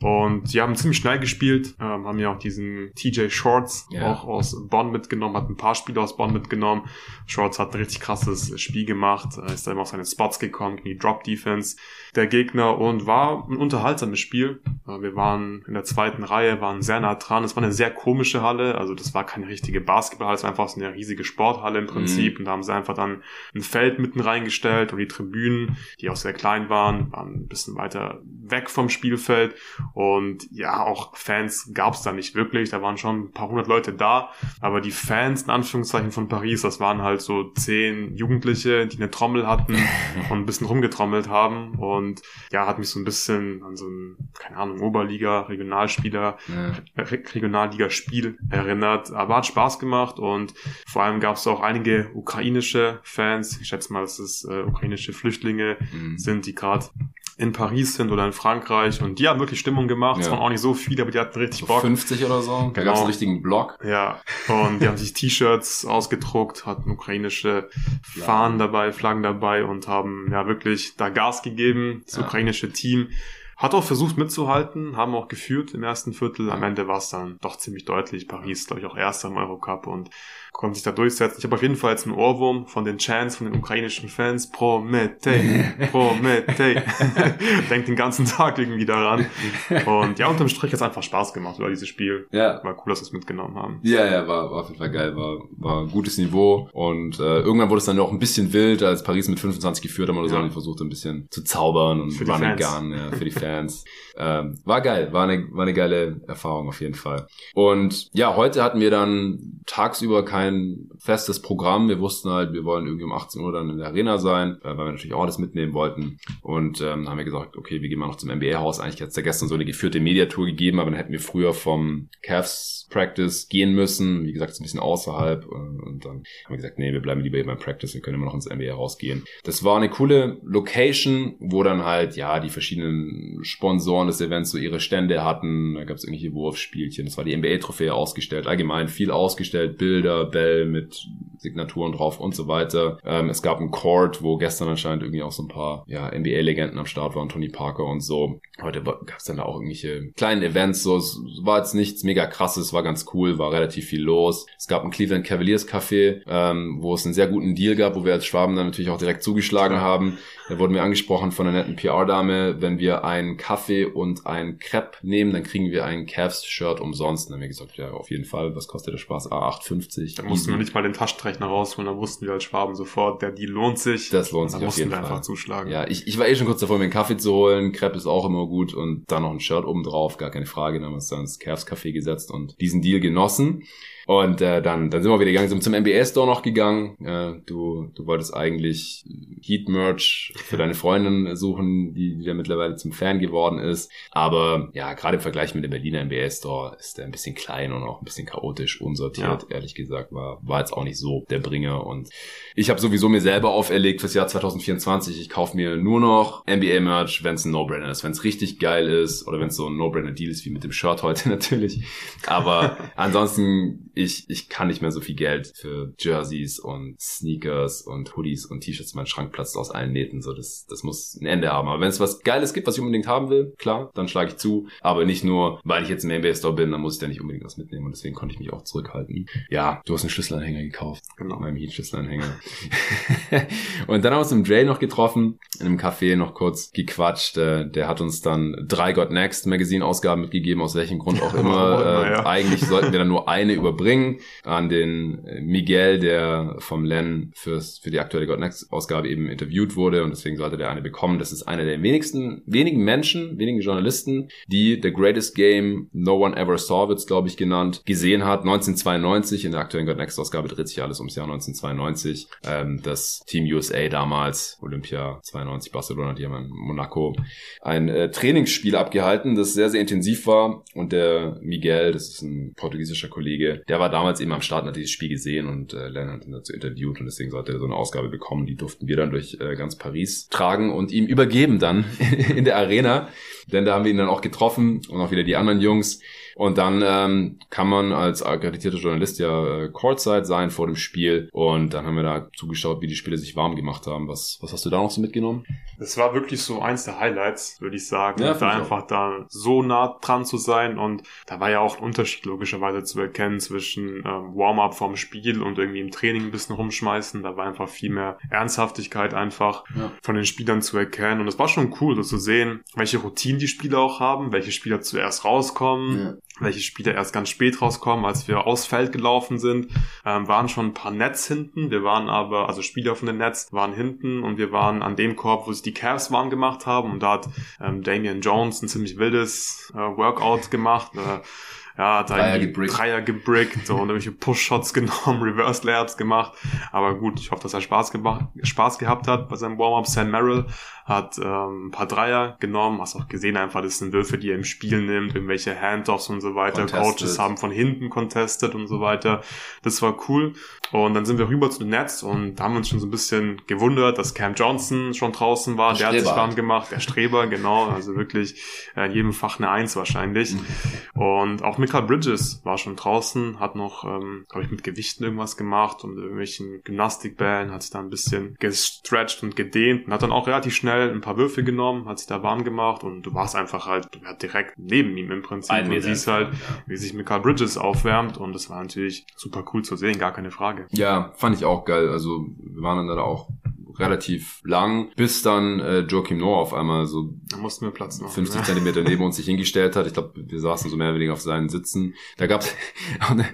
S2: Und die haben ziemlich schnell gespielt, ähm, haben ja auch diesen TJ Shorts yeah. auch aus Bonn mitgenommen, hat ein paar Spiele aus Bonn mitgenommen. Shorts hat ein richtig krasses Spiel gemacht, ist da immer auf seine Spots gekommen, in die Drop Defense der Gegner und war ein unterhaltsames Spiel. Äh, wir waren in der zweiten Reihe, waren sehr nah dran. Es war eine sehr komische Halle, also das war keine richtige Basketballhalle, es war einfach so eine riesige Sporthalle im Prinzip mhm. und da haben sie einfach dann ein Feld mitten reingestellt und die Tribünen, die auch sehr klein waren, waren ein bisschen weiter weg vom Spielfeld und ja, auch Fans gab es da nicht wirklich, da waren schon ein paar hundert Leute da, aber die Fans in Anführungszeichen von Paris, das waren halt so zehn Jugendliche, die eine Trommel hatten und ein bisschen rumgetrommelt haben und und ja, hat mich so ein bisschen an so ein, keine Ahnung, Oberliga, Regionalspieler, ja. Re Regionalliga-Spiel erinnert. Aber hat Spaß gemacht und vor allem gab es auch einige ukrainische Fans. Ich schätze mal, dass es äh, ukrainische Flüchtlinge mhm. sind, die gerade in Paris sind oder in Frankreich und die haben wirklich Stimmung gemacht. Es ja. waren auch nicht so viele, aber die hatten richtig so Bock.
S1: 50 oder so. Da genau. gab es einen richtigen Blog.
S2: Ja. Und die haben sich T-Shirts ausgedruckt, hatten ukrainische Fahnen dabei, Flaggen dabei und haben ja wirklich da Gas gegeben. Das ja. ukrainische Team hat auch versucht mitzuhalten, haben auch geführt im ersten Viertel. Am Ende war es dann doch ziemlich deutlich. Paris, glaube ich, auch erster im Eurocup und konnte sich da durchsetzen. Ich habe auf jeden Fall jetzt einen Ohrwurm von den Chants, von den ukrainischen Fans. Prometei, Prometei. Denkt den ganzen Tag irgendwie daran. Und ja, unterm Strich hat es einfach Spaß gemacht über dieses Spiel. Ja. War cool, dass wir es mitgenommen haben.
S1: Ja, ja, war, war auf jeden Fall geil. War, war ein gutes Niveau. Und äh, irgendwann wurde es dann auch ein bisschen wild, als Paris mit 25 geführt haben oder so. Ja. Und versucht ein bisschen zu zaubern und
S2: für Run and Gun
S1: ja, für die Fans. ähm, war geil. War eine, war eine geile Erfahrung auf jeden Fall. Und ja, heute hatten wir dann tagsüber kein kein festes Programm. Wir wussten halt, wir wollen irgendwie um 18 Uhr dann in der Arena sein, äh, weil wir natürlich auch alles mitnehmen wollten. Und ähm, haben wir gesagt, okay, wir gehen mal noch zum NBA-Haus. Eigentlich hat es ja gestern so eine geführte Mediatour gegeben, aber dann hätten wir früher vom Cavs Practice gehen müssen. Wie gesagt, ist ein bisschen außerhalb. Äh, und dann haben wir gesagt, nee, wir bleiben lieber beim Practice, wir können immer noch ins NBA rausgehen. Das war eine coole Location, wo dann halt, ja, die verschiedenen Sponsoren des Events so ihre Stände hatten. Da gab es irgendwelche Wurfspielchen. Das war die NBA-Trophäe ausgestellt. Allgemein viel ausgestellt. Bilder, Bell mit Signaturen drauf und so weiter. Ähm, es gab einen Court, wo gestern anscheinend irgendwie auch so ein paar ja, NBA-Legenden am Start waren, Tony Parker und so. Heute gab es dann da auch irgendwelche kleinen Events. So, es war jetzt nichts mega krasses, war ganz cool, war relativ viel los. Es gab ein Cleveland Cavaliers Café, ähm, wo es einen sehr guten Deal gab, wo wir als Schwaben dann natürlich auch direkt zugeschlagen haben. Da wurden wir angesprochen von einer netten PR-Dame, wenn wir einen Kaffee und ein Crepe nehmen, dann kriegen wir ein Cavs-Shirt umsonst. Dann haben wir gesagt, ja, auf jeden Fall, was kostet der Spaß? Ah, 8,50.
S2: Da mussten wir nicht mal den Taschenrechner rausholen, da wussten wir als Schwaben sofort, der Deal lohnt sich.
S1: Das lohnt sich
S2: auf jeden Fall. einfach zuschlagen.
S1: Ja, ich, ich war eh schon kurz davor, mir einen Kaffee zu holen. Crepe ist auch immer gut und dann noch ein Shirt oben drauf, gar keine Frage. Dann haben wir uns dann ins Cavs Café gesetzt und diesen Deal genossen. Und äh, dann, dann sind wir wieder gegangen, sind zum NBA Store noch gegangen. Äh, du, du wolltest eigentlich Heat Merch für deine Freundin suchen, die, die da mittlerweile zum Fan geworden ist. Aber ja, gerade im Vergleich mit dem Berliner NBA Store ist der ein bisschen klein und auch ein bisschen chaotisch, unsortiert. Ja. Ehrlich gesagt, war, war jetzt auch nicht so der Bringer. Und ich habe sowieso mir selber auferlegt fürs Jahr 2024, ich kaufe mir nur noch NBA Merch, wenn es ein No-Brainer ist, wenn es richtig geil ist oder wenn es so ein No-Brainer-Deal ist, wie mit dem Shirt heute natürlich. Aber ansonsten ich, ich kann nicht mehr so viel Geld für Jerseys und Sneakers und Hoodies und T-Shirts. Mein Schrank platzt aus allen Nähten. So, das, das muss ein Ende haben. Aber wenn es was Geiles gibt, was ich unbedingt haben will, klar, dann schlage ich zu. Aber nicht nur, weil ich jetzt im NBA Store bin, dann muss ich da nicht unbedingt was mitnehmen. Und deswegen konnte ich mich auch zurückhalten. Ja, du hast einen Schlüsselanhänger gekauft. Genau. Meinem Heat-Schlüsselanhänger. und dann haben wir uns im Dre noch getroffen, in einem Café noch kurz gequatscht. Äh, der hat uns dann drei God Next Magazine Ausgaben mitgegeben, aus welchem Grund auch immer. Ja. äh, eigentlich sollten wir dann nur eine überbringen bringen. An den äh, Miguel, der vom Len fürs, für die aktuelle God Next Ausgabe eben interviewt wurde und deswegen sollte der eine bekommen. Das ist einer der wenigsten, wenigen Menschen, wenigen Journalisten, die The Greatest Game No One Ever Saw, wird's glaube ich genannt, gesehen hat. 1992 in der aktuellen God Next Ausgabe dreht sich alles ums Jahr 1992. Ähm, das Team USA damals, Olympia 92 Barcelona, die haben in Monaco ein äh, Trainingsspiel abgehalten, das sehr, sehr intensiv war und der Miguel, das ist ein portugiesischer Kollege, der war damals eben am Start und hat dieses Spiel gesehen und äh, Len hat ihn dazu interviewt und deswegen sollte er so eine Ausgabe bekommen. Die durften wir dann durch äh, ganz Paris tragen und ihm übergeben dann in der Arena. Denn da haben wir ihn dann auch getroffen und auch wieder die anderen Jungs. Und dann ähm, kann man als akkreditierter Journalist ja äh, Courtside sein vor dem Spiel. Und dann haben wir da zugeschaut, wie die Spieler sich warm gemacht haben. Was, was hast du da noch so mitgenommen?
S2: Das war wirklich so eins der Highlights, würde ich sagen. Ja, da einfach auch. da so nah dran zu sein. Und da war ja auch ein Unterschied logischerweise zu erkennen zwischen ähm, Warm-up vorm Spiel und irgendwie im Training ein bisschen rumschmeißen. Da war einfach viel mehr Ernsthaftigkeit einfach ja. von den Spielern zu erkennen. Und es war schon cool, das zu sehen, welche Routinen die Spieler auch haben, welche Spieler zuerst rauskommen. Ja welche Spieler erst ganz spät rauskommen, als wir aufs Feld gelaufen sind, ähm, waren schon ein paar Nets hinten. Wir waren aber, also Spieler von den Nets waren hinten und wir waren an dem Korb, wo sich die Cavs warm gemacht haben und da hat ähm, Damian Jones ein ziemlich wildes äh, Workout gemacht. Äh, ja, hat Dreier gebrickt. Dreier gebrickt so, und irgendwelche Push-Shots genommen, Reverse-Layups gemacht. Aber gut, ich hoffe, dass er Spaß, gemacht, Spaß gehabt hat bei seinem Warm-Up. Sam Merrill hat ähm, ein paar Dreier genommen, hast auch gesehen einfach, das sind Würfe, die er im Spiel nimmt, irgendwelche Handoffs und so weiter. Contested. Coaches haben von hinten contested und so weiter. Das war cool. Und dann sind wir rüber zu den Nets und da haben wir uns schon so ein bisschen gewundert, dass Cam Johnson schon draußen war. Der, der hat sich warm gemacht, der Streber, genau. Also wirklich äh, in jedem Fach eine Eins wahrscheinlich. Mhm. Und auch Mika Bridges war schon draußen, hat noch, ähm, glaube ich, mit Gewichten irgendwas gemacht und irgendwelchen Gymnastikbällen, hat sich da ein bisschen gestretched und gedehnt und hat dann auch relativ schnell ein paar Würfe genommen, hat sich da warm gemacht und du warst einfach halt ja, direkt neben ihm im Prinzip Ein und siehst halt, ja. wie sich Mika Bridges aufwärmt und das war natürlich super cool zu sehen, gar keine Frage.
S1: Frage. Ja, fand ich auch geil. Also wir waren dann da auch relativ lang, bis dann äh, Joachim Noah auf einmal so
S2: da mussten wir Platz noch,
S1: 50 ne? Zentimeter neben uns sich hingestellt hat. Ich glaube, wir saßen so mehr oder weniger auf seinen Sitzen. Da gab es eine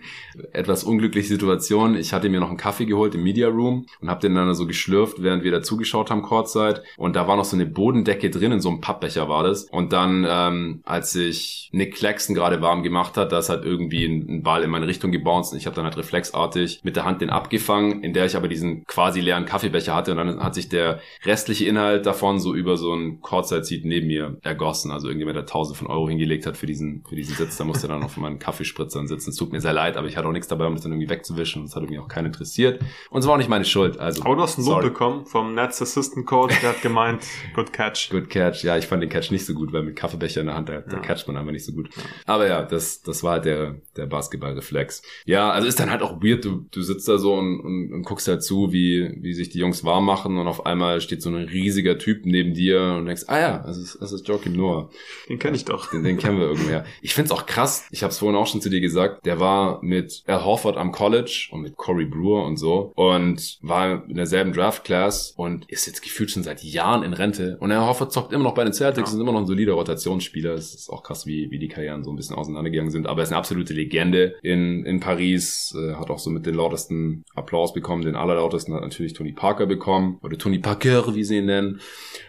S1: etwas unglückliche Situation. Ich hatte mir noch einen Kaffee geholt im Media Room und habe den dann so geschlürft, während wir da zugeschaut haben, Kurzzeit. Und da war noch so eine Bodendecke drin, in so einem Pappbecher war das. Und dann, ähm, als sich Nick Claxton gerade warm gemacht hat, da ist halt irgendwie ein, ein Ball in meine Richtung gebounced und ich habe dann halt reflexartig mit der Hand den abgefangen, in der ich aber diesen quasi leeren Kaffeebecher hatte und dann hat sich der restliche Inhalt davon so über so ein Courtside-Seat neben mir ergossen. Also irgendjemand, der tausend von Euro hingelegt hat für diesen, für diesen Sitz, da musste dann von meinen Kaffeespritzern sitzen. Es tut mir sehr leid, aber ich hatte auch nichts dabei, um das dann irgendwie wegzuwischen. Und das hat irgendwie auch keinen interessiert. Und es war auch nicht meine Schuld. Also,
S2: aber du hast einen Lob bekommen vom Nets Assistant Coach, der hat gemeint, good catch.
S1: Good catch. Ja, ich fand den Catch nicht so gut, weil mit Kaffeebecher in der Hand, da, ja. catcht man einfach nicht so gut. Aber ja, das, das war halt der, der Basketballreflex. Ja, also ist dann halt auch weird. Du, du sitzt da so und, und, und guckst halt zu, wie, wie sich die Jungs warm machen und auf einmal steht so ein riesiger Typ neben dir und denkst, ah ja, das ist, das ist Joachim Noah.
S2: Den kenne ich doch.
S1: Den, den kennen wir irgendwoher. Ich find's auch krass, ich habe es vorhin auch schon zu dir gesagt, der war mit Al Horford am College und mit Corey Brewer und so und war in derselben Draft-Class und ist jetzt gefühlt schon seit Jahren in Rente und Al Horford zockt immer noch bei den Celtics ja. ist immer noch ein solider Rotationsspieler. Es ist auch krass, wie, wie die Karrieren so ein bisschen auseinandergegangen sind, aber er ist eine absolute Legende in, in Paris, äh, hat auch so mit den lautesten Applaus bekommen, den allerlautesten hat natürlich Tony Parker bekommen oder Tony Parker, wie sie ihn nennen.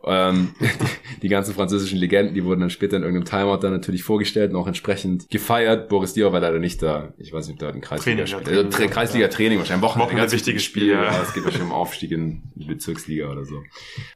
S1: Ähm, die, ganzen französischen Legenden, die wurden dann später in irgendeinem Timeout dann natürlich vorgestellt und auch entsprechend gefeiert. Boris Diaw war leider nicht da. Ich weiß nicht, ob da ein Kreisliga Training,
S2: Training, also,
S1: Kreisliga Training wahrscheinlich Wochenende.
S2: Wochenende ein wichtiges Spiel. Ja.
S1: ja. Es geht wahrscheinlich um Aufstieg in die Bezirksliga oder so.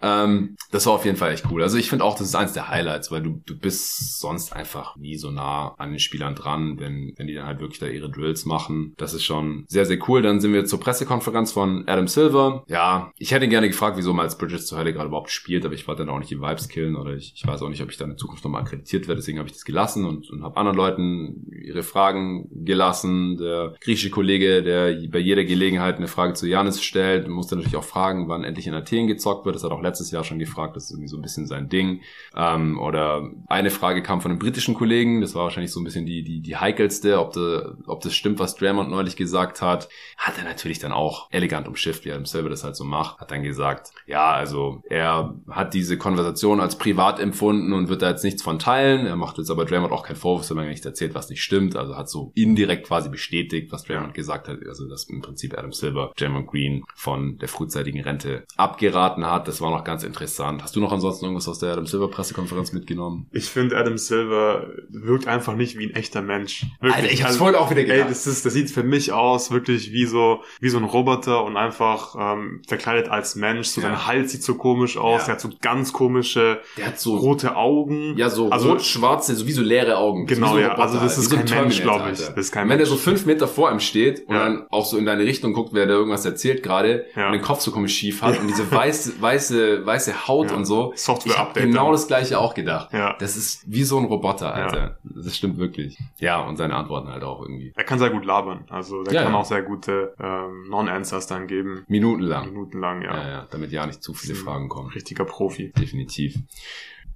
S1: Ähm, das war auf jeden Fall echt cool. Also ich finde auch, das ist eins der Highlights, weil du, du bist sonst einfach nie so nah an den Spielern dran, wenn, wenn die dann halt wirklich da ihre Drills machen. Das ist schon sehr, sehr cool. Dann sind wir zur Pressekonferenz von Adam Silver. Ja, ich hätte gerne gefragt, wieso Miles Bridges zu Hölle gerade überhaupt spielt, aber ich wollte dann auch nicht die Vibes killen oder ich, ich weiß auch nicht, ob ich da in Zukunft nochmal akkreditiert werde, deswegen habe ich das gelassen und, und habe anderen Leuten ihre Fragen gelassen. Der griechische Kollege, der bei jeder Gelegenheit eine Frage zu Janis stellt, musste natürlich auch fragen, wann endlich in Athen gezockt wird. Das hat auch letztes Jahr schon gefragt, das ist irgendwie so ein bisschen sein Ding. Ähm, oder eine Frage kam von einem britischen Kollegen, das war wahrscheinlich so ein bisschen die, die, die heikelste, ob, de, ob das stimmt, was Draymond neulich gesagt hat. Hat er natürlich dann auch elegant umschifft, wie er selber das halt so macht. Hat dann dann gesagt, ja, also er hat diese Konversation als privat empfunden und wird da jetzt nichts von teilen. Er macht jetzt aber Draymond auch keinen Vorwurf, sondern nichts erzählt, was nicht stimmt. Also hat so indirekt quasi bestätigt, was Draymond gesagt hat. Also dass im Prinzip Adam Silver Draymond Green von der frühzeitigen Rente abgeraten hat. Das war noch ganz interessant. Hast du noch ansonsten irgendwas aus der Adam Silver Pressekonferenz mitgenommen?
S2: Ich finde Adam Silver wirkt einfach nicht wie ein echter Mensch.
S1: Wirklich. Alter, ich hab's also, vorhin auch wieder gedacht.
S2: Ey, das, ist, das sieht für mich aus wirklich wie so wie so ein Roboter und einfach ähm, verkleidet als Mensch. So ja. sein Hals sieht so komisch aus. Ja. Der hat so ganz komische
S1: der hat so
S2: rote Augen.
S1: Ja, so also, rot-schwarze, so wie so leere Augen.
S2: Genau,
S1: so
S2: ja. Also das ist kein so Mensch, glaube ich. Das ist kein
S1: Wenn Mensch. er so fünf Meter vor ihm steht und ja. dann auch so in deine Richtung guckt, wer da irgendwas erzählt gerade ja. und den Kopf so komisch schief hat und diese weiße, weiße, weiße Haut und so.
S2: Software-Update.
S1: Genau das gleiche auch gedacht.
S2: Ja.
S1: Das ist wie so ein Roboter, Alter. Das stimmt wirklich. Ja, und seine Antworten halt auch irgendwie.
S2: Er kann sehr gut labern. Also der kann auch sehr gute ähm, Non-Answers dann geben.
S1: Minutenlang.
S2: Minutenlang, ja.
S1: Ja, ja, damit ja nicht zu viele Fragen kommen.
S2: Richtiger Profi.
S1: Definitiv.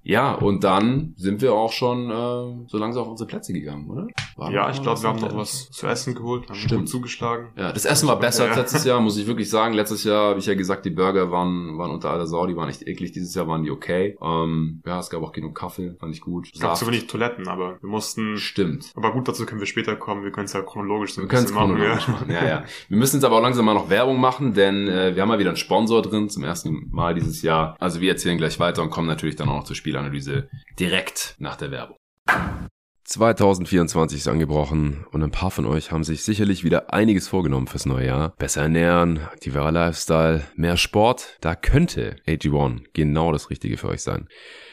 S1: Ja, und dann sind wir auch schon äh, so langsam auf unsere Plätze gegangen, oder?
S2: War ja, ich glaube, wir haben noch was zu essen geholt, haben
S1: Stimmt.
S2: gut zugeschlagen.
S1: Ja, das Essen war besser als letztes Jahr, muss ich wirklich sagen. Letztes Jahr habe ich ja gesagt, die Burger waren, waren unter aller Sau, die waren echt eklig. Dieses Jahr waren die okay. Ähm, ja, es gab auch genug Kaffee, fand ich gut.
S2: Es gab zu wenig Toiletten, aber wir mussten...
S1: Stimmt.
S2: Aber gut, dazu können wir später kommen. Wir können es ja chronologisch so
S1: ein wir bisschen machen. Chronologisch machen. Ja, ja. Wir müssen jetzt aber auch langsam mal noch Werbung machen, denn äh, wir haben mal wieder einen Sponsor drin, zum ersten Mal dieses Jahr. Also wir erzählen gleich weiter und kommen natürlich dann auch noch zur Spielanalyse direkt nach der Werbung. 2024 ist angebrochen und ein paar von euch haben sich sicherlich wieder einiges vorgenommen fürs neue Jahr. Besser ernähren, aktiverer Lifestyle, mehr Sport. Da könnte AG1 genau das Richtige für euch sein.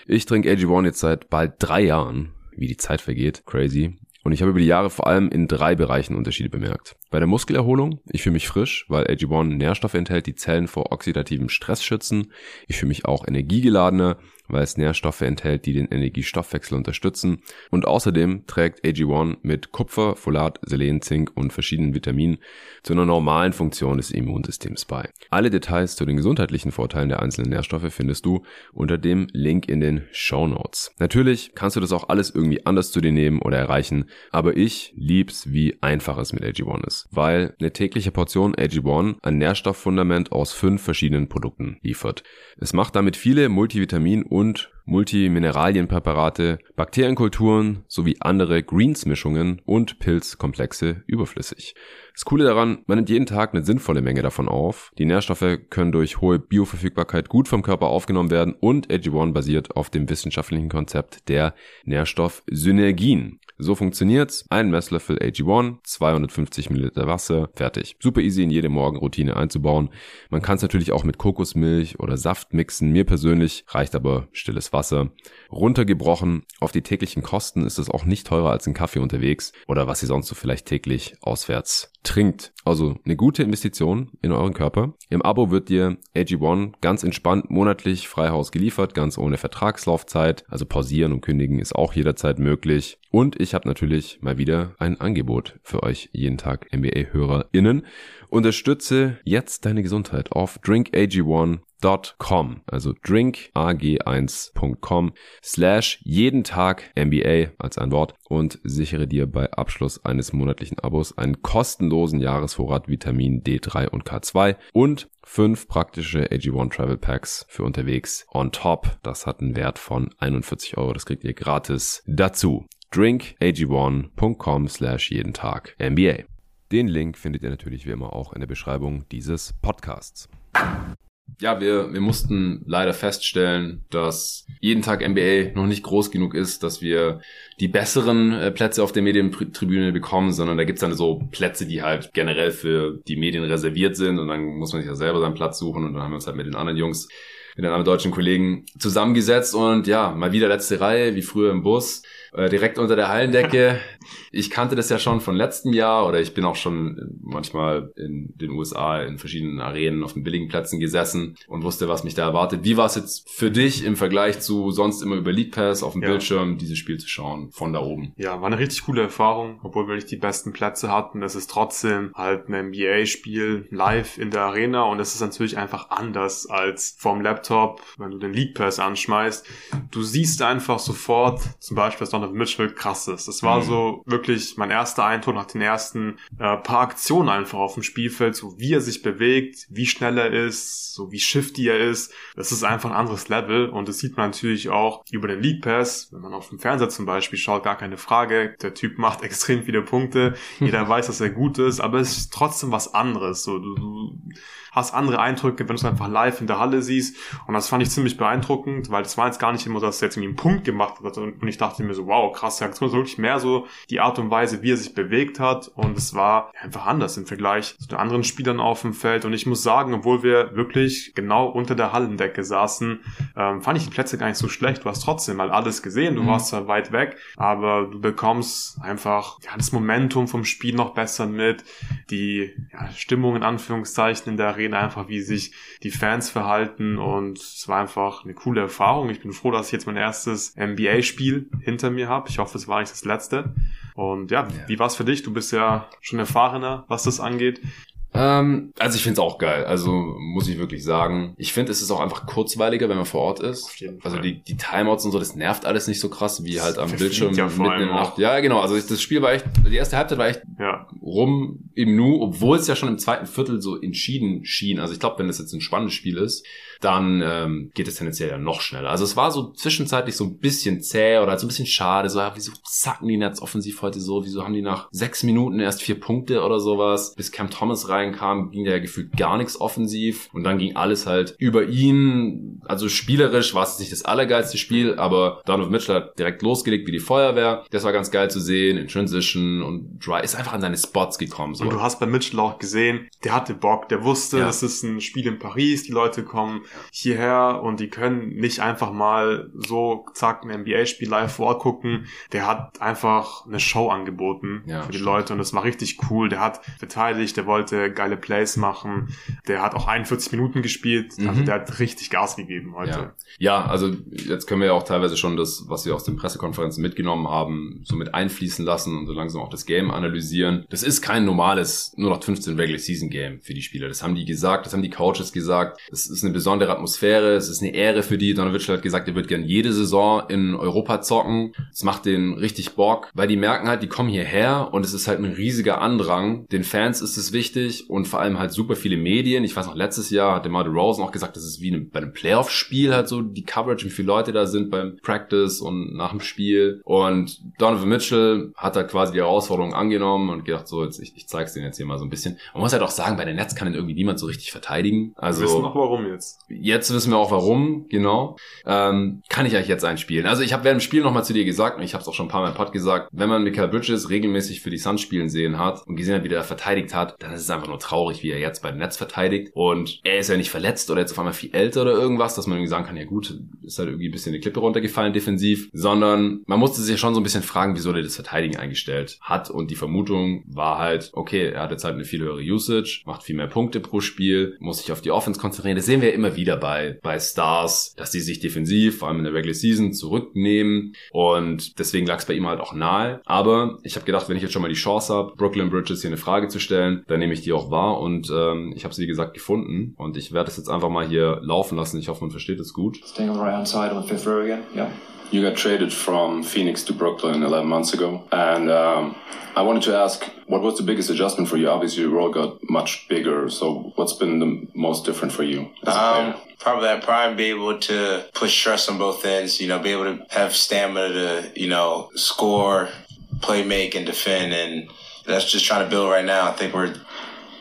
S1: Ich trinke AG1 jetzt seit bald drei Jahren. Wie die Zeit vergeht. Crazy. Und ich habe über die Jahre vor allem in drei Bereichen Unterschiede bemerkt. Bei der Muskelerholung, ich fühle mich frisch, weil AG1 Nährstoffe enthält, die Zellen vor oxidativem Stress schützen. Ich fühle mich auch energiegeladener, weil es Nährstoffe enthält, die den Energiestoffwechsel unterstützen. Und außerdem trägt AG1 mit Kupfer, Folat, Selen, Zink und verschiedenen Vitaminen zu einer normalen Funktion des Immunsystems bei. Alle Details zu den gesundheitlichen Vorteilen der einzelnen Nährstoffe findest du unter dem Link in den Show Notes. Natürlich kannst du das auch alles irgendwie anders zu dir nehmen oder erreichen, aber ich lieb's, wie einfach es mit AG1 ist, weil eine tägliche Portion AG1 ein Nährstofffundament aus fünf verschiedenen Produkten liefert. Es macht damit viele Multivitamin- und und Multimineralienpräparate, Bakterienkulturen sowie andere Greens-Mischungen und Pilzkomplexe überflüssig. Das Coole daran, man nimmt jeden Tag eine sinnvolle Menge davon auf. Die Nährstoffe können durch hohe Bioverfügbarkeit gut vom Körper aufgenommen werden und AG1 basiert auf dem wissenschaftlichen Konzept der Nährstoffsynergien. So funktioniert's. Ein Messlöffel AG1, 250 ml Wasser, fertig. Super easy in jede Morgenroutine einzubauen. Man kann es natürlich auch mit Kokosmilch oder Saft mixen. Mir persönlich reicht aber stilles Wasser. Runtergebrochen auf die täglichen Kosten ist es auch nicht teurer als ein Kaffee unterwegs oder was ihr sonst so vielleicht täglich auswärts trinkt. Also eine gute Investition in euren Körper. Im Abo wird dir AG1 ganz entspannt monatlich Freihaus geliefert, ganz ohne Vertragslaufzeit. Also pausieren und kündigen ist auch jederzeit möglich. Und ich habe natürlich mal wieder ein Angebot für euch jeden Tag NBA-HörerInnen. Unterstütze jetzt deine Gesundheit auf drinkag1.com, also drinkag1.com slash jeden Tag NBA als ein Wort und sichere dir bei Abschluss eines monatlichen Abos einen kostenlosen Jahresvorrat Vitamin D3 und K2 und fünf praktische AG1 Travel Packs für unterwegs on top. Das hat einen Wert von 41 Euro. Das kriegt ihr gratis dazu drinkag1.com slash jeden Tag NBA. Den Link findet ihr natürlich wie immer auch in der Beschreibung dieses Podcasts. Ja, wir, wir mussten leider feststellen, dass jeden Tag NBA noch nicht groß genug ist, dass wir die besseren äh, Plätze auf der Medientribüne bekommen, sondern da gibt's dann so Plätze, die halt generell für die Medien reserviert sind und dann muss man sich ja selber seinen Platz suchen und dann haben wir uns halt mit den anderen Jungs mit den anderen deutschen Kollegen zusammengesetzt und ja, mal wieder letzte Reihe, wie früher im Bus. Äh, direkt unter der Hallendecke. Ich kannte das ja schon von letztem Jahr oder ich bin auch schon manchmal in den USA in verschiedenen Arenen auf den billigen Plätzen gesessen und wusste, was mich da erwartet. Wie war es jetzt für dich im Vergleich zu sonst immer über League Pass auf dem ja. Bildschirm dieses Spiel zu schauen von da oben?
S2: Ja, war eine richtig coole Erfahrung, obwohl wir nicht die besten Plätze hatten. Es ist trotzdem halt ein NBA-Spiel live in der Arena und es ist natürlich einfach anders als vom Laptop, wenn du den League Pass anschmeißt. Du siehst einfach sofort, zum Beispiel, dass Donovan Mitchell krass ist. Das war mhm. so wirklich mein erster Eindruck nach den ersten äh, paar Aktionen einfach auf dem Spielfeld, so wie er sich bewegt, wie schnell er ist, so wie shifty er ist. Das ist einfach ein anderes Level und das sieht man natürlich auch über den League Pass, wenn man auf dem Fernseher zum Beispiel schaut, gar keine Frage. Der Typ macht extrem viele Punkte. Jeder weiß, dass er gut ist, aber es ist trotzdem was anderes. So, du, du hast andere Eindrücke, wenn du es einfach live in der Halle siehst. Und das fand ich ziemlich beeindruckend, weil das war jetzt gar nicht immer, dass er jetzt irgendwie einen Punkt gemacht hat. Und ich dachte mir so, wow, krass, Reaktion ist wirklich mehr so die Art und Weise, wie er sich bewegt hat. Und es war einfach anders im Vergleich zu den anderen Spielern auf dem Feld. Und ich muss sagen, obwohl wir wirklich genau unter der Hallendecke saßen, ähm, fand ich die Plätze gar nicht so schlecht. Du hast trotzdem mal alles gesehen. Du mhm. warst zwar weit weg, aber du bekommst einfach ja, das Momentum vom Spiel noch besser mit. Die ja, Stimmung in Anführungszeichen in der Arena einfach, wie sich die Fans verhalten und es war einfach eine coole Erfahrung. Ich bin froh, dass ich jetzt mein erstes NBA-Spiel hinter mir habe. Ich hoffe, es war nicht das letzte. Und ja, ja. wie war es für dich? Du bist ja schon erfahrener, was das angeht.
S1: Ähm, also ich finde es auch geil. Also muss ich wirklich sagen. Ich finde, es ist auch einfach kurzweiliger, wenn man vor Ort ist. Also die, die Timeouts und so, das nervt alles nicht so krass wie halt am Bildschirm ja mitten in der Nacht. Ja, genau. Also das Spiel war echt, die erste Halbzeit war echt ja. rum im Nu, obwohl es ja schon im zweiten Viertel so entschieden schien. Also ich glaube, wenn das jetzt ein spannendes Spiel ist, dann ähm, geht es tendenziell ja noch schneller. Also es war so zwischenzeitlich so ein bisschen zäh oder so ein bisschen schade. So, ja, wieso zacken die Nets offensiv heute so? Wieso haben die nach sechs Minuten erst vier Punkte oder sowas? Bis Cam Thomas reinkam, ging ja gefühlt gar nichts offensiv. Und dann ging alles halt über ihn. Also spielerisch war es nicht das allergeilste Spiel, aber Donovan Mitchell hat direkt losgelegt wie die Feuerwehr. Das war ganz geil zu sehen in Transition und Dry ist einfach an seine Spots gekommen.
S2: So. Und du hast bei Mitchell auch gesehen, der hatte Bock, der wusste, ja. das ist ein Spiel in Paris, die Leute kommen hierher und die können nicht einfach mal so, zack, ein NBA-Spiel live vorgucken. Der hat einfach eine Show angeboten ja, für die stimmt. Leute und das war richtig cool. Der hat verteidigt, der wollte geile Plays machen. Der hat auch 41 Minuten gespielt. Also mhm. Also der hat richtig Gas gegeben heute.
S1: Ja. ja, also jetzt können wir ja auch teilweise schon das, was wir aus den Pressekonferenzen mitgenommen haben, so mit einfließen lassen und so langsam auch das Game analysieren. Das ist kein normales nur noch 15 Regular Season Game für die Spieler. Das haben die gesagt, das haben die Coaches gesagt. Das ist eine besondere Atmosphäre Atmosphäre, es ist eine Ehre für die. Donovic hat gesagt, er wird gern jede Saison in Europa zocken. Es macht den richtig Bock, weil die merken halt, die kommen hierher und es ist halt ein riesiger Andrang. Den Fans ist es wichtig und vor allem halt super viele Medien. Ich weiß noch, letztes Jahr hat der Marty Rosen auch gesagt, das ist wie bei einem Playoff-Spiel halt so die Coverage, wie viele Leute da sind beim Practice und nach dem Spiel. Und Donovan Mitchell hat halt quasi die Herausforderung angenommen und gedacht, so, jetzt, ich, ich zeig's denen jetzt hier mal so ein bisschen. Man muss halt auch sagen, bei den Nets kann ihn irgendwie niemand so richtig verteidigen. Also,
S2: Wir wissen noch warum jetzt.
S1: Jetzt wissen wir auch warum, genau. Ähm, kann ich euch jetzt einspielen. Also ich habe während dem Spiel nochmal zu dir gesagt, und ich habe es auch schon ein paar Mal im Pod gesagt, wenn man Michael Bridges regelmäßig für die Suns spielen sehen hat und gesehen hat, wie der verteidigt hat, dann ist es einfach nur traurig, wie er jetzt beim Netz verteidigt. Und er ist ja nicht verletzt oder jetzt auf einmal viel älter oder irgendwas, dass man irgendwie sagen kann, ja gut, ist halt irgendwie ein bisschen die Klippe runtergefallen defensiv, sondern man musste sich schon so ein bisschen fragen, wieso der das Verteidigen eingestellt hat. Und die Vermutung war halt, okay, er hat jetzt halt eine viel höhere Usage, macht viel mehr Punkte pro Spiel, muss sich auf die Offense konzentrieren. Das sehen wir immer wieder bei, bei Stars, dass die sich defensiv, vor allem in der Regular Season, zurücknehmen. Und deswegen lag es bei ihm halt auch nahe. Aber ich habe gedacht, wenn ich jetzt schon mal die Chance habe, Brooklyn Bridges hier eine Frage zu stellen, dann nehme ich die auch wahr. Und ähm, ich habe sie, wie gesagt, gefunden. Und ich werde es jetzt einfach mal hier laufen lassen. Ich hoffe, man versteht es gut. Staying on the right hand side on fifth row again. Yeah. You got traded from Phoenix to Brooklyn 11 months ago. And um, I wanted to ask, what was the biggest adjustment for you? Obviously, your role got much bigger. So what's been the most different for you?
S3: Um, probably that prime be able to put stress on both ends, you know, be able to have stamina to, you know, score, play make and defend. And that's just trying to build right now. I think we're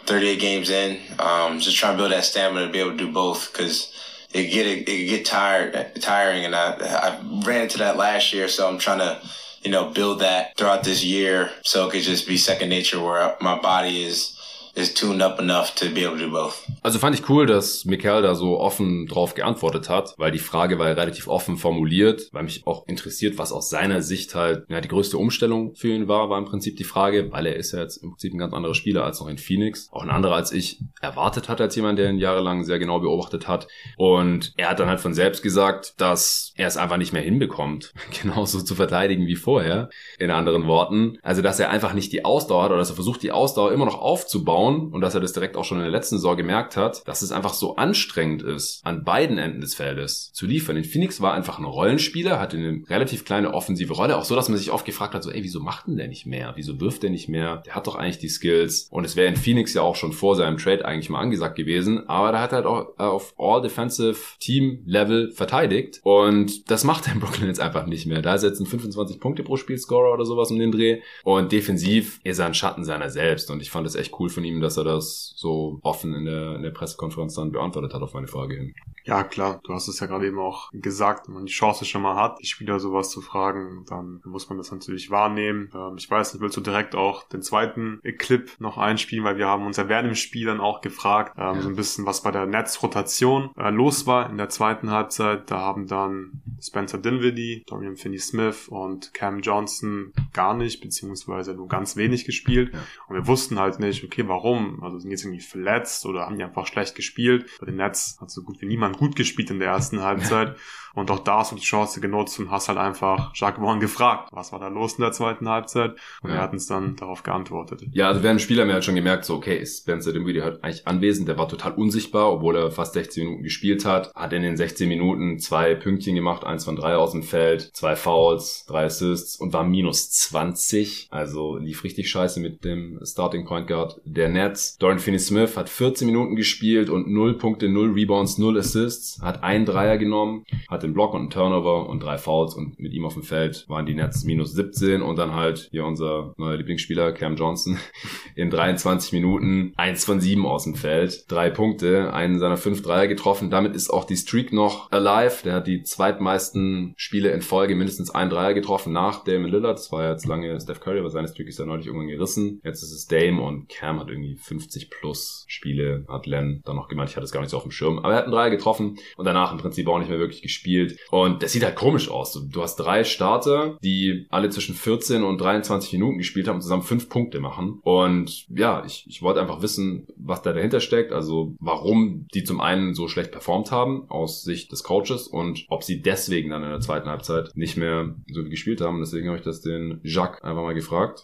S3: 38 games in. Um, just trying to build that stamina to be able to do both because it get it, it get tired tiring and I I ran into that last year so I'm trying to you know build that throughout this year so it could just be second nature where my body is is tuned up enough to be able to do both.
S1: Also fand ich cool, dass Michael da so offen drauf geantwortet hat, weil die Frage war ja relativ offen formuliert, weil mich auch interessiert, was aus seiner Sicht halt ja, die größte Umstellung für ihn war, war im Prinzip die Frage, weil er ist ja jetzt im Prinzip ein ganz anderer Spieler als noch in Phoenix, auch ein anderer als ich erwartet hat als jemand, der ihn jahrelang sehr genau beobachtet hat und er hat dann halt von selbst gesagt, dass er es einfach nicht mehr hinbekommt, genauso zu verteidigen wie vorher, in anderen Worten, also dass er einfach nicht die Ausdauer hat oder dass er versucht, die Ausdauer immer noch aufzubauen bauen und dass er das direkt auch schon in der letzten Saison gemerkt hat, dass es einfach so anstrengend ist, an beiden Enden des Feldes zu liefern. In Phoenix war einfach ein Rollenspieler, hatte eine relativ kleine offensive Rolle, auch so, dass man sich oft gefragt hat, so, ey, wieso macht denn der nicht mehr? Wieso wirft der nicht mehr? Der hat doch eigentlich die Skills. Und es wäre in Phoenix ja auch schon vor seinem Trade eigentlich mal angesagt gewesen, aber da hat er halt auch auf All-Defensive Team-Level verteidigt und das macht er in Brooklyn jetzt einfach nicht mehr. Da ist jetzt ein 25 Punkte pro Spiel Scorer oder sowas um den Dreh und defensiv ist er ein Schatten seiner selbst und ich fand es echt cool von ihm, dass er das so offen in der, in der Pressekonferenz dann beantwortet hat auf meine Frage hin.
S2: Ja, klar, du hast es ja gerade eben auch gesagt, wenn man die Chance schon mal hat, die Spieler sowas zu fragen, dann muss man das natürlich wahrnehmen. Ähm, ich weiß nicht, willst du direkt auch den zweiten Clip noch einspielen, weil wir haben uns ja während dem Spiel dann auch gefragt, ähm, ja. so ein bisschen, was bei der Netzrotation äh, los war in der zweiten Halbzeit. Da haben dann Spencer Dinwiddie, Dorian Finney-Smith und Cam Johnson gar nicht, beziehungsweise nur ganz wenig gespielt. Ja. Und wir wussten halt nicht, okay, warum? Also sind jetzt irgendwie verletzt oder haben die einfach schlecht gespielt? Bei den Nets hat so gut wie niemand gut gespielt in der ersten Halbzeit. Und auch da hast du die Chance genutzt und hast halt einfach Jacques Vaughn gefragt, was war da los in der zweiten Halbzeit? Und ja. wir hatten es dann darauf geantwortet.
S1: Ja, also während dem Spiel haben wir halt schon gemerkt, so, okay, ist Spencer Dinwiddie halt eigentlich anwesend, der war total unsichtbar, obwohl er fast 16 Minuten gespielt hat, hat in den 16 Minuten zwei Pünktchen gemacht, eins von drei aus dem Feld, zwei Fouls, drei Assists und war minus 20, also lief richtig scheiße mit dem Starting Point Guard der Nets. Dorian Finney-Smith hat 14 Minuten gespielt und 0 Punkte, 0 Rebounds, 0 Assists, hat einen Dreier genommen, hat den Block und einen Turnover und drei Fouls und mit ihm auf dem Feld waren die Nets minus 17 und dann halt hier unser neuer Lieblingsspieler Cam Johnson in 23 Minuten eins von sieben aus dem Feld, drei Punkte, einen seiner fünf Dreier getroffen. Damit ist auch die Streak noch alive. Der hat die zweitmeisten Spiele in Folge mindestens ein Dreier getroffen nach Damon Lillard. Das war jetzt lange Steph Curry, aber seine Streak ist ja neulich irgendwann gerissen. Jetzt ist es Dame und Cam hat irgendwie 50 plus Spiele, hat Len dann noch gemeint. Ich hatte es gar nicht so auf dem Schirm. Aber er hat einen Dreier getroffen und danach im Prinzip auch nicht mehr wirklich gespielt. Und das sieht halt komisch aus. Du hast drei Starter, die alle zwischen 14 und 23 Minuten gespielt haben und zusammen fünf Punkte machen. Und ja, ich, ich wollte einfach wissen, was da dahinter steckt. Also warum die zum einen so schlecht performt haben aus Sicht des Coaches und ob sie deswegen dann in der zweiten Halbzeit nicht mehr so wie gespielt haben. Deswegen habe ich das den Jacques einfach mal gefragt.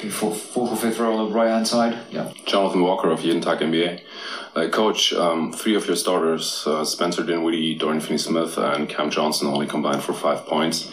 S4: Okay, fourth or fifth row on the right hand side. Yeah.
S5: Jonathan Walker of Jeden Tag NBA. Coach, um, three of your starters, uh, Spencer Dinwiddie, Dorian Finney-Smith, and Cam Johnson, only combined for five points.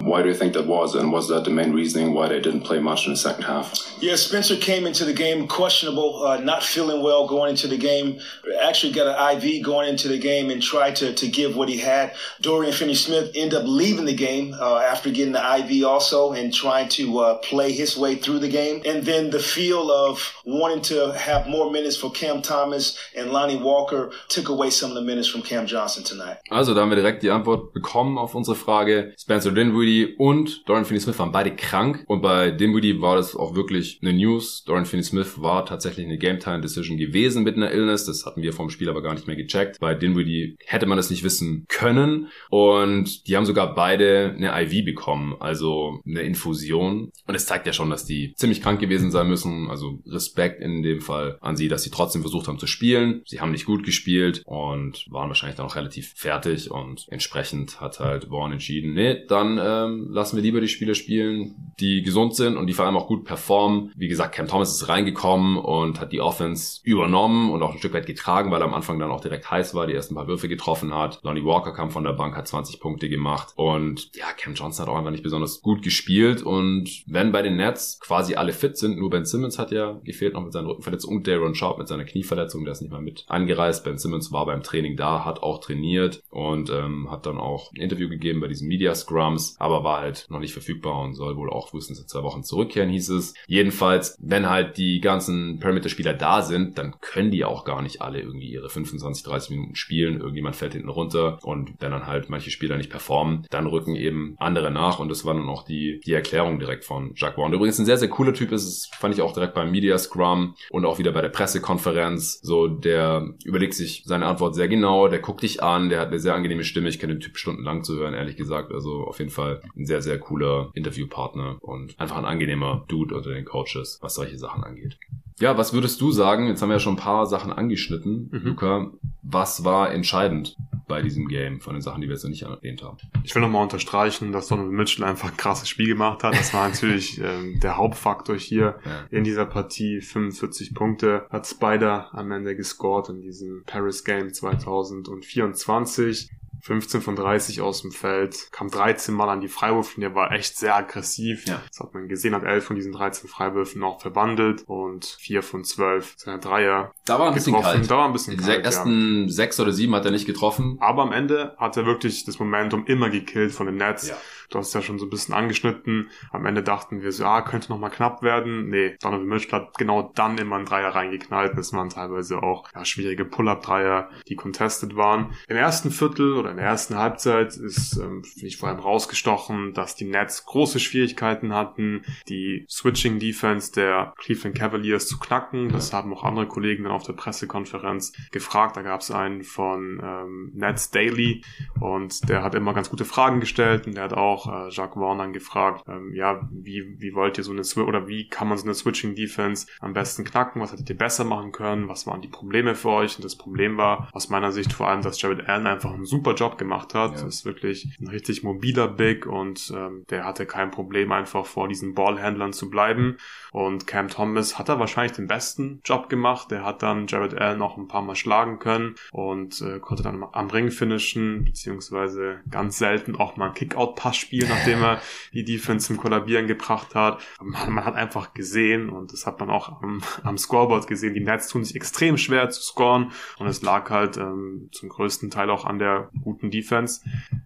S5: Why do you think that was, and was that the main reasoning why they didn't play much in the second half?
S4: Yeah, Spencer came into the game questionable, uh, not feeling well going into the game. Actually got an IV going into the game and tried to, to give what he had. Dorian Finney-Smith ended up leaving the game uh, after getting the IV also and trying to uh, play his way through the game. And then the feel of wanting to have more minutes for Cam Thomas and Lonnie Walker took away some of the minutes from Cam Johnson tonight.
S1: Also, da haben wir direkt die Antwort bekommen auf unsere Frage. Spencer Dinwiddie und Dorian Finney-Smith waren beide krank und bei Dinwiddie war das auch wirklich eine News. Dorian Finney-Smith war tatsächlich eine Game-Time-Decision gewesen mit einer Illness. Das hatten wir vom Spiel aber gar nicht mehr gecheckt. Bei Dinwiddie hätte man das nicht wissen können und die haben sogar beide eine IV bekommen, also eine Infusion. Und es zeigt ja schon, dass die ziemlich krank gewesen sein müssen. Also Respekt in dem Fall an sie, dass sie trotzdem versucht haben zu spielen spielen. Sie haben nicht gut gespielt und waren wahrscheinlich dann auch relativ fertig und entsprechend hat halt Vaughn entschieden, nee, dann ähm, lassen wir lieber die Spieler spielen, die gesund sind und die vor allem auch gut performen. Wie gesagt, Cam Thomas ist reingekommen und hat die Offense übernommen und auch ein Stück weit getragen, weil er am Anfang dann auch direkt heiß war, die ersten paar Würfe getroffen hat. Lonnie Walker kam von der Bank, hat 20 Punkte gemacht und ja, Cam Johnson hat auch einfach nicht besonders gut gespielt und wenn bei den Nets quasi alle fit sind, nur Ben Simmons hat ja gefehlt noch mit seiner Rückenverletzung und Darren Sharp mit seiner Knieverletzung, der ist nicht mal mit angereist. Ben Simmons war beim Training da, hat auch trainiert und ähm, hat dann auch ein Interview gegeben bei diesen Media Scrums, aber war halt noch nicht verfügbar und soll wohl auch frühestens in zwei Wochen zurückkehren, hieß es. Jedenfalls, wenn halt die ganzen Perimeter-Spieler da sind, dann können die auch gar nicht alle irgendwie ihre 25, 30 Minuten spielen. Irgendjemand fällt hinten runter und wenn dann halt manche Spieler nicht performen, dann rücken eben andere nach und das war dann auch die, die Erklärung direkt von Jacques Warren. Übrigens ein sehr, sehr cooler Typ ist, fand ich auch direkt beim Media Scrum und auch wieder bei der Pressekonferenz. So, der überlegt sich seine Antwort sehr genau, der guckt dich an, der hat eine sehr angenehme Stimme. Ich kenne den Typ stundenlang zu hören, ehrlich gesagt. Also auf jeden Fall ein sehr, sehr cooler Interviewpartner und einfach ein angenehmer Dude unter den Coaches, was solche Sachen angeht. Ja, was würdest du sagen? Jetzt haben wir ja schon ein paar Sachen angeschnitten. Mhm. Luca, was war entscheidend bei diesem Game von den Sachen, die wir jetzt noch nicht erwähnt haben.
S2: Ich will nochmal unterstreichen, dass Donovan Mitchell einfach ein krasses Spiel gemacht hat. Das war natürlich ähm, der Hauptfaktor hier
S1: Ja.
S2: in dieser Partie. 45 Punkte hat Spider am Ende gescored in diesem Paris Game 2024. 15 von 30 aus dem Feld, kam 13 Mal an die Freiwürfe, der war echt sehr aggressiv.
S1: Ja.
S2: Das hat man gesehen, hat 11 von diesen 13 Freiwürfen auch verbandelt und 4 von 12 seiner Dreier
S1: Da war ein bisschen
S2: getroffen.
S1: kalt.
S2: Da war ein bisschen
S1: Die
S2: kalt, ja.
S1: ersten sechs oder sieben hat er nicht getroffen.
S2: Aber am Ende hat er wirklich das Momentum immer gekillt von den Nets.
S1: Ja.
S2: Du hast ja schon so ein bisschen angeschnitten. Am Ende dachten wir so, ah, könnte noch mal knapp werden. Nee, Donovan Mitchell hat genau dann immer einen Dreier reingeknallt. Das waren teilweise auch ja, schwierige Pull-Up-Dreier, die contested waren. Im ersten Viertel oder in der ersten Halbzeit ist, ähm, finde ich, vor allem rausgestochen, dass die Nets große Schwierigkeiten hatten, die Switching-Defense der Cleveland Cavaliers zu knacken. Das haben auch andere Kollegen dann auf der Pressekonferenz gefragt. Da gab es einen von ähm, Nets Daily und der hat immer ganz gute Fragen gestellt und der hat auch äh, Jacques dann gefragt, ähm, ja, wie, wie wollt ihr so eine Swi oder wie kann man so eine Switching Defense am besten knacken? Was hättet ihr besser machen können? Was waren die Probleme für euch? Und das Problem war aus meiner Sicht vor allem, dass Jared Allen einfach einen super Job gemacht hat.
S1: Ja.
S2: Das ist wirklich ein richtig mobiler Big und ähm, der hatte kein Problem einfach vor diesen Ballhändlern zu bleiben. Und Cam Thomas hat da wahrscheinlich den besten Job gemacht. Der hat dann Jared Allen noch ein paar Mal schlagen können und äh, konnte dann am Ring finishen, beziehungsweise ganz selten auch mal einen Kickout-Pass spielen, nachdem er die Defense zum Kollabieren gebracht hat. Man, man hat einfach gesehen und das hat man auch am, am Scoreboard gesehen. Die Nets tun sich extrem schwer zu scoren und es lag halt ähm, zum größten Teil auch an der guten Defense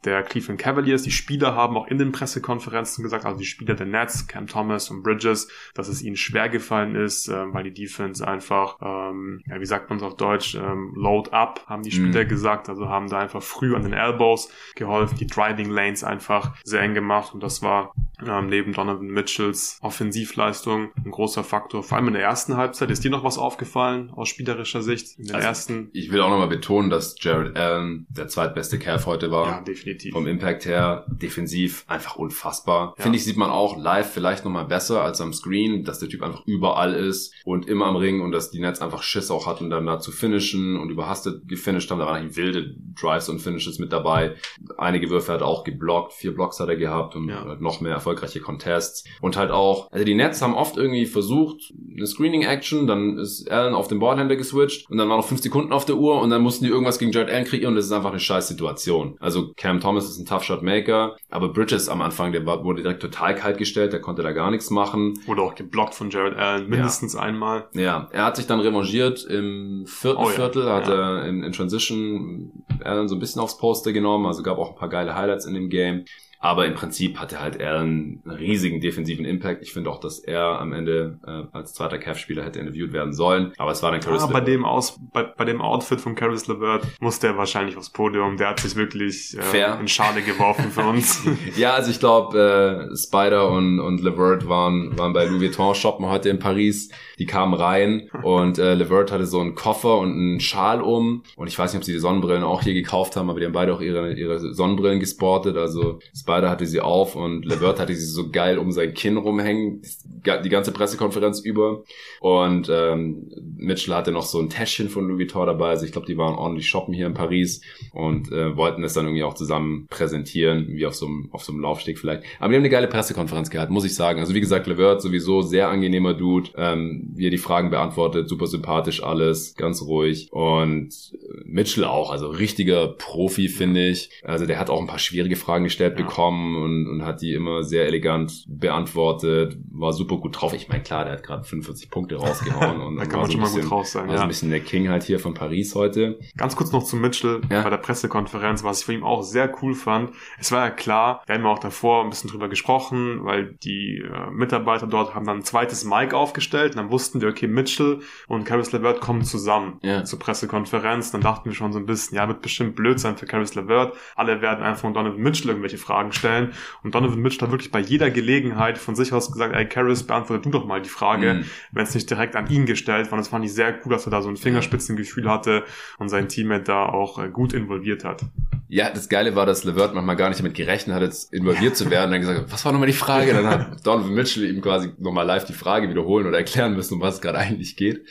S2: der Cleveland Cavaliers. Die Spieler haben auch in den Pressekonferenzen gesagt, also die Spieler der Nets, Cam Thomas und Bridges, dass es ihnen schwer gefallen ist, ähm, weil die Defense einfach, ähm, ja, wie sagt man es auf Deutsch, ähm, load up, haben die Spieler
S1: Mhm.
S2: gesagt, also haben da einfach früh an den Elbows geholfen, die Driving Lanes einfach sehr eng gemacht und das war ähm, neben Donovan Mitchells Offensivleistung ein großer Faktor. Vor allem in der ersten Halbzeit. Ist dir noch was aufgefallen aus spielerischer Sicht? In den
S1: Also,
S2: ersten?
S1: Ich will auch nochmal betonen, dass Jared Allen der zweitbeste Kerl heute war.
S2: Ja, definitiv.
S1: Vom Impact her, defensiv einfach unfassbar.
S2: Ja.
S1: Finde ich, sieht man auch live vielleicht nochmal besser als am Screen, dass der Typ einfach überall ist und immer am Ring und dass die Nets einfach Schiss auch hatten, dann da zu finishen und überhastet gefinisht haben. Da waren eigentlich wilde Drives und Finishes mit dabei. Einige Würfe hat er auch geblockt, vier Blocks hat er gehabt und
S2: Ja.
S1: noch mehr erfolgreiche Contests. Und halt auch, also die Nets haben oft irgendwie versucht, eine Screening-Action, dann ist Allen auf den Ballhänder geswitcht und dann waren noch fünf Sekunden auf der Uhr und dann mussten die irgendwas gegen Jared Allen kreieren und das ist einfach eine scheiß Situation. Also Cam Thomas ist ein Tough-Shot-Maker, aber Bridges am Anfang, der wurde direkt total kalt gestellt, der konnte da gar nichts machen.
S2: Wurde auch geblockt von Jared Allen, mindestens einmal.
S1: Ja, er hat sich dann revanchiert im vierten
S2: Oh ja,
S1: Viertel, hat
S2: ja.
S1: er in, in Transition Allen so ein bisschen aufs Poster genommen, also gab auch ein paar geile Highlights in dem Game. Aber im Prinzip hatte halt Allen einen riesigen defensiven Impact. Ich finde auch, dass er am Ende äh, als zweiter Cavs-Spieler hätte interviewt werden sollen. Aber es war dann Caris
S2: Ah, bei dem Aus, bei, bei dem Outfit von Caris LeVert musste er wahrscheinlich aufs Podium. Der hat sich wirklich äh,
S1: Fair.
S2: in Schale geworfen für uns.
S1: Ja, also ich glaube, äh, Spider und, und Levert waren, waren bei Louis Vuitton shoppen heute in Paris. Die kamen rein und äh, Levert hatte so einen Koffer und einen Schal um. Und ich weiß nicht, ob sie die Sonnenbrillen auch hier gekauft haben, aber die haben beide auch ihre, ihre Sonnenbrillen gesportet. Also Spider hatte sie auf und Levert hatte sie so geil um sein Kinn rumhängen, die ganze Pressekonferenz über. Und ähm, Mitchell hatte noch so ein Täschchen von Louis Vuitton dabei. Also ich glaube, die waren ordentlich shoppen hier in Paris und äh, wollten es dann irgendwie auch zusammen präsentieren, wie auf so einem auf so einem Laufsteg vielleicht. Aber die haben eine geile Pressekonferenz gehabt, muss ich sagen. Also wie gesagt, Levert sowieso sehr angenehmer Dude, ähm, wie er die Fragen beantwortet, super sympathisch alles, ganz ruhig und äh, Mitchell auch, also richtiger Profi finde ich. Also der hat auch ein paar schwierige Fragen gestellt
S2: Ja.
S1: bekommen und, und hat die immer sehr elegant beantwortet, war super gut drauf. Ich meine, klar, der hat gerade 45 Punkte rausgehauen und
S2: da kann man
S1: so
S2: schon
S1: ein
S2: mal
S1: bisschen,
S2: gut drauf sein.
S1: war so
S2: Ja.
S1: ein bisschen der King halt hier von Paris heute.
S2: Ganz kurz noch zu Mitchell
S1: Ja.
S2: bei der Pressekonferenz, was ich von ihm auch sehr cool fand. Es war ja klar, wir haben auch davor ein bisschen drüber gesprochen, weil die äh, Mitarbeiter dort haben dann ein zweites Mic aufgestellt und dann wussten wir, okay, Mitchell und Caris LeVert kommen zusammen
S1: Ja.
S2: zur Pressekonferenz. Dann dachten wir schon so ein bisschen, ja, wird bestimmt blöd sein für Caris LeVert. Alle werden einfach von Donovan Mitchell irgendwelche Fragen stellen. Und Donovan Mitchell hat wirklich bei jeder Gelegenheit von sich aus gesagt, ey, Caris, beantworte du doch mal die Frage
S1: Mhm.
S2: wenn es nicht direkt an ihn gestellt war. Das fand ich sehr cool, dass er da so ein Fingerspitzengefühl hatte und sein Teammate da auch äh, gut involviert hat.
S1: Ja, das Geile war, dass Levert manchmal gar nicht damit gerechnet hat, jetzt involviert zu werden. Und dann gesagt, was war nochmal die Frage? Dann hat Donovan Mitchell ihm quasi nochmal live die Frage wiederholen oder erklären müssen, um was es gerade eigentlich geht.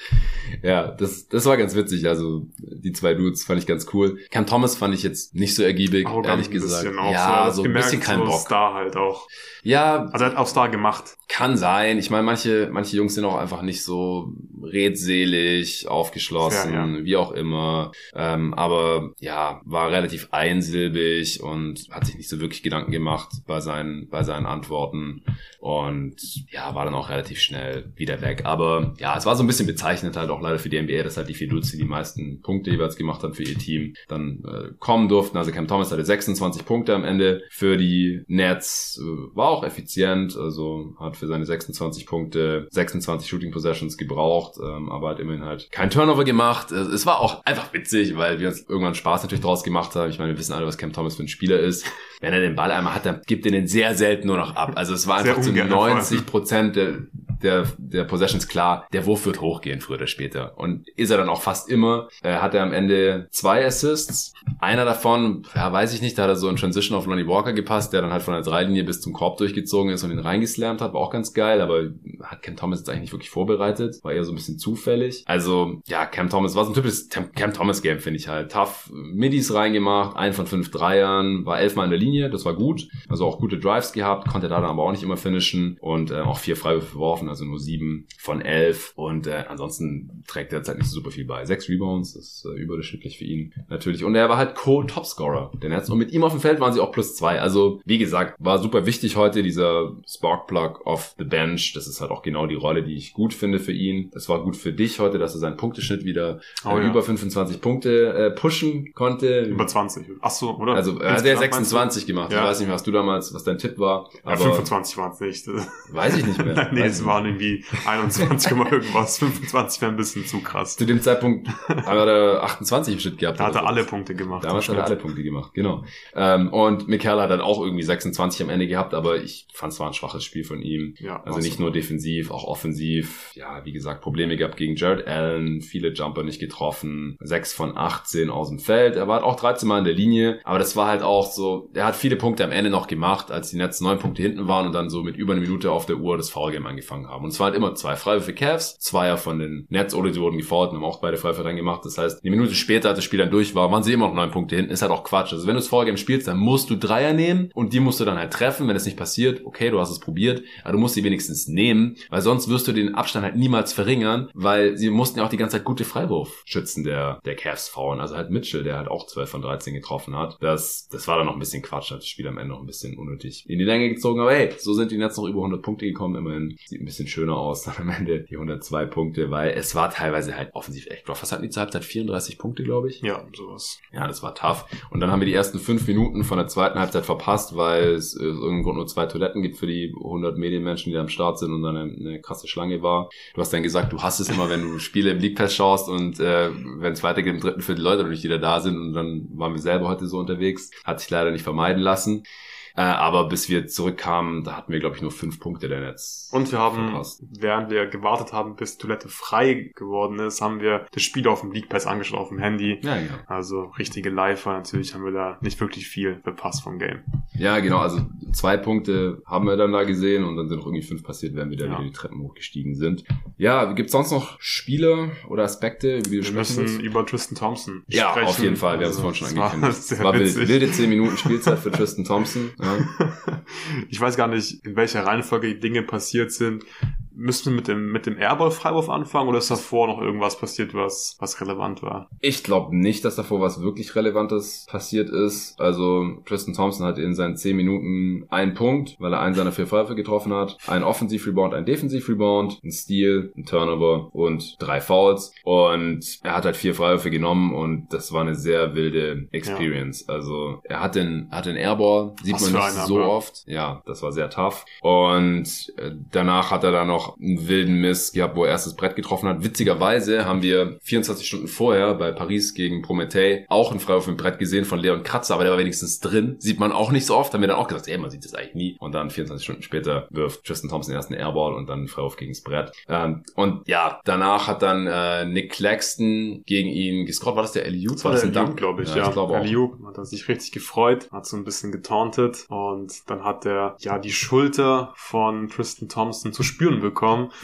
S1: Ja, das, das war ganz witzig. Also die zwei Dudes fand ich ganz cool. Cam Thomas fand ich jetzt nicht so ergiebig,
S2: Arrogant
S1: ehrlich gesagt.
S2: auch
S1: Ja,
S2: so
S1: ein bisschen kein
S2: so
S1: Bock.
S2: Star halt auch.
S1: Ja,
S2: Also er hat auch Star gemacht.
S1: kann sein. Ich meine, manche, manche Jungs sind auch einfach nicht so redselig, aufgeschlossen,
S2: Ja,
S1: wie auch immer. Ähm, aber ja, war relativ einsilbig und hat sich nicht so wirklich Gedanken gemacht bei seinen, bei seinen Antworten. Und ja, war dann auch relativ schnell wieder weg. Aber ja, es war so ein bisschen bezeichnend halt auch leider für die NBA, dass halt die die die meisten Punkte jeweils gemacht haben für ihr Team, dann äh, kommen durften. Also Cam Thomas hatte 26 Punkte am Ende für die Nets. Äh, war auch effizient, also hat für seine 26 Punkte 26 Shooting Possessions gebraucht, ähm, aber hat immerhin halt kein Turnover gemacht. Es, es war auch einfach witzig, weil wir uns irgendwann Spaß natürlich draus gemacht haben. Ich meine, wir wissen alle, was Cam Thomas für ein Spieler ist. Wenn er den Ball einmal hat, dann gibt er den sehr selten nur noch ab. Also es war einfach zu
S2: ungern, vor allem.
S1: 90 Prozent der, der, der Possessions klar, der Wurf wird hochgehen, früher oder später. Und ist er dann auch fast immer. Äh, hat er am Ende zwei Assists. Einer davon, ja, weiß ich nicht, da hat er so in Transition auf Lonnie Walker gepasst, der dann halt von der Dreilinie bis zum Korb durchgezogen ist und ihn reingeslammt hat. War auch ganz geil, aber hat Cam Thomas jetzt eigentlich nicht wirklich vorbereitet. War eher so ein bisschen zufällig. Also, ja, Cam Thomas war so ein typisches Cam Thomas Game, finde ich halt. Tough Middies reingemacht, ein von fünf Dreiern, war elfmal in der Linie, das war gut. Also auch gute Drives gehabt, konnte da dann aber auch nicht immer finishen und äh, auch vier Freiwürfe geworfen, also nur sieben von elf. Und äh, ansonsten trägt er jetzt halt nicht so super viel bei. Sechs Rebounds, das ist äh, überdurchschnittlich für ihn natürlich. Und er war halt Co-Topscorer der Nets. Und mit ihm auf dem Feld waren sie auch plus zwei. Also, wie gesagt, war super wichtig heute, dieser Sparkplug off the bench. Das ist halt auch genau die Rolle, die ich gut finde für ihn. Es war gut für dich heute, dass er seinen Punkteschnitt wieder äh,
S2: Oh ja.
S1: über 25 Punkte äh, pushen konnte.
S2: Über 20. Ach so, oder?
S1: also er hat ja
S2: Insgesamt meinst du?
S1: 26 gemacht. Ich
S2: Ja.
S1: weiß nicht was du damals, was dein Tipp war.
S2: Ja,
S1: Aber
S2: 25 waren es nicht.
S1: weiß ich nicht mehr.
S2: nee, es
S1: ich
S2: waren irgendwie 21, Komma irgendwas. 25 wäre ein bisschen zu krass.
S1: Zu dem Zeitpunkt hat er 28 im Schnitt gehabt.
S2: Da hat er
S1: so.
S2: alle Punkte gemacht.
S1: Damals hat er alle. Punkte gemacht, genau. Ähm, und Michael hat dann auch irgendwie 26 am Ende gehabt, aber ich fand es war ein schwaches Spiel von ihm.
S2: Ja,
S1: Also nicht nur defensiv, auch offensiv. Ja, wie gesagt, Probleme gehabt gegen Jared Allen, viele Jumper nicht getroffen, 6 von 18 aus dem Feld. Er war auch 13 Mal in der Linie, aber das war halt auch so, er hat viele Punkte am Ende noch gemacht, als die Nets neun Punkte hinten waren und dann so mit über eine Minute auf der Uhr das Foul-Game angefangen haben. Und es halt immer zwei Freiwürfe Cavs, Zweier von den Nets oder sie wurden gefault und haben auch beide Freiwürfe reingemacht. Das heißt, eine Minute später, als das Spiel dann durch war, waren sie immer noch neun Punkte hinten. Ist halt auch Quatsch. Also wenn du das Foul-Game spielst, dann musst du Dreier nehmen und die musst du dann halt treffen. Wenn es nicht passiert, okay, du hast es probiert, aber du musst sie wenigstens nehmen, weil sonst wirst du den Abstand halt niemals verringern, weil sie mussten ja auch die ganze Zeit gute Freiwurfschützen der, der Cavs faulen. Also halt Mitchell, der halt auch 12 von 13 getroffen hat. Das, das war dann noch ein bisschen Quatsch, hat das Spiel am Ende noch ein bisschen unnötig in die Länge gezogen. Aber hey, so sind die Nets noch über 100 Punkte gekommen. Immerhin sieht ein bisschen schöner aus dann am Ende die 102 Punkte, weil es war teilweise halt offensiv echt rough. Was hatten die zur Halbzeit? 34 Punkte, glaube ich.
S2: Ja, sowas.
S1: Ja, das war tough. Und dann haben wir die ersten fünf Minuten von der zweiten Halbzeit verpasst, weil es äh, aus irgendeinem Grund nur zwei Toiletten gibt für die 100 Medienmenschen, die da am Start sind und dann eine, eine krasse Schlange war. Du hast dann gesagt, du hast es immer, wenn du Spiele im League Pass schaust und äh, wenn es weitergeht im dritten Viertel Leute nicht wieder da sind und dann waren wir selber heute so unterwegs. Hat sich leider nicht vermeiden lassen. Äh, aber bis wir zurückkamen, da hatten wir, glaube ich, nur fünf Punkte der Netz.
S2: Und wir haben,
S1: verpasst.
S2: während wir gewartet haben, bis Toilette frei geworden ist, haben wir das Spiel auf dem League Pass angeschaut auf dem Handy.
S1: Ja, genau.
S2: Also richtige Live war natürlich, haben wir da nicht wirklich viel verpasst vom Game.
S1: Ja, genau. Also zwei Punkte haben wir dann da gesehen und dann sind noch irgendwie fünf passiert, während wir dann
S2: Ja.
S1: wieder die Treppen hochgestiegen sind. Ja, gibt's sonst noch Spiele oder Aspekte, über die du
S2: Wir
S1: sprechen
S2: müssen
S1: willst?
S2: über Tristan Thompson
S1: Ja,
S2: sprechen.
S1: auf jeden Fall. Wir haben es
S2: Also,
S1: vorhin schon
S2: es war
S1: angekündigt. Es war
S2: witzig.
S1: wilde 10 Minuten Spielzeit für Tristan Thompson. Ja.
S2: Ich weiß gar nicht, in welcher Reihenfolge die Dinge passiert sind. Müssen wir mit dem, mit dem Airball-Freiwurf anfangen oder ist davor noch irgendwas passiert, was, was relevant war?
S1: Ich glaube nicht, dass davor was wirklich Relevantes passiert ist. Also Tristan Thompson hat in seinen 10 Minuten einen Punkt, weil er einen seiner vier Pfeife getroffen hat. Ein Offensiv-Rebound, ein Defensiv-Rebound, ein Steal, ein Turnover und drei Fouls. Und er hat halt vier Freiwürfe genommen und das war eine sehr wilde Experience. Also er hat den, hat den Airball, sieht
S2: Was
S1: man nicht so oft. Ja, das war sehr tough. Und äh, danach hat er dann noch noch einen wilden Miss gehabt, wo er erstes Brett getroffen hat. Witzigerweise haben wir 24 Stunden vorher bei Paris gegen Prometey auch einen Freiwurf im Brett gesehen von Leon Kratzer, aber der war wenigstens drin. Sieht man auch nicht so oft. Haben wir dann auch gesagt, ey, man sieht das eigentlich nie. Und dann 24 Stunden später wirft Tristan Thompson den ersten Airball und dann einen Freiwurf gegens Brett. Ähm, und ja, danach hat dann äh, Nick Claxton gegen ihn gescored. War das der Eliu?
S2: Das war der Eliu, glaube ich, ja. ja. Ich
S1: glaube
S2: Eliu hat er sich richtig gefreut, hat so ein bisschen getauntet und dann hat er ja die Schulter von Tristan Thompson zu spüren bekommen.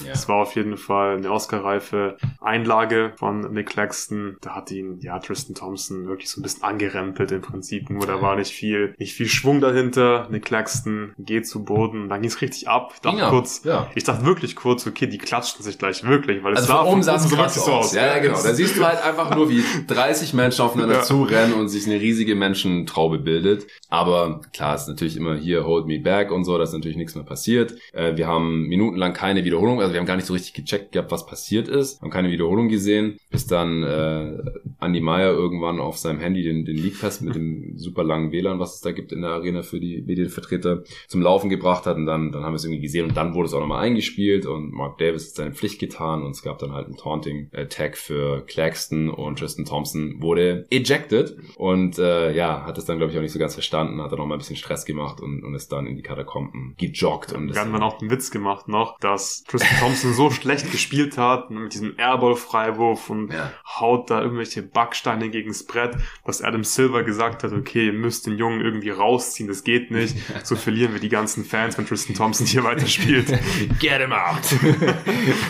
S2: Ja. Das war auf jeden Fall eine Oscar-reife Einlage von Nick Claxton. Da hat ihn, ja, Tristan Thompson wirklich so ein bisschen angerempelt im Prinzip. Nur da war nicht viel, nicht viel Schwung dahinter. Nick Claxton geht zu Boden. Dann ging es richtig ab. Ich dachte ja, kurz, ja. ich dachte wirklich kurz, okay, die klatschen sich gleich wirklich, weil es
S1: also
S2: sah
S1: von oben sah es so aus. aus. Ja, ja, genau. Da siehst du halt einfach nur, wie 30 Menschen aufeinander ja. zurennen und sich eine riesige Menschentraube bildet. Aber klar, es ist natürlich immer hier Hold Me Back und so, da ist natürlich nichts mehr passiert. Äh, wir haben minutenlang keine Wiederholung, also wir haben gar nicht so richtig gecheckt gehabt, was passiert ist, haben keine Wiederholung gesehen, bis dann äh, Andy Meyer irgendwann auf seinem Handy den, den League Pass mit dem super langen WLAN, was es da gibt in der Arena für die Medienvertreter, zum Laufen gebracht hat und dann, dann haben wir es irgendwie gesehen und dann wurde es auch nochmal eingespielt und Mark Davis hat seine Pflicht getan und es gab dann halt einen Taunting-Tag für Claxton und Tristan Thompson wurde ejected und äh, ja, hat es dann glaube ich auch nicht so ganz verstanden, hat dann nochmal ein bisschen Stress gemacht und, und ist dann in die Katakomben gejoggt. Und
S2: wir haben dann auch einen Witz gemacht noch, dass Tristan Thompson so schlecht gespielt hat mit diesem Airball-Freiwurf und ja. Haut da irgendwelche Backsteine gegens Brett, dass Adam Silver gesagt hat, okay, ihr müsst den Jungen irgendwie rausziehen, das geht nicht. So verlieren wir die ganzen Fans, wenn Tristan Thompson hier weiterspielt.
S1: Get him out!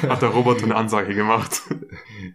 S2: hat der Roboter eine Ansage gemacht.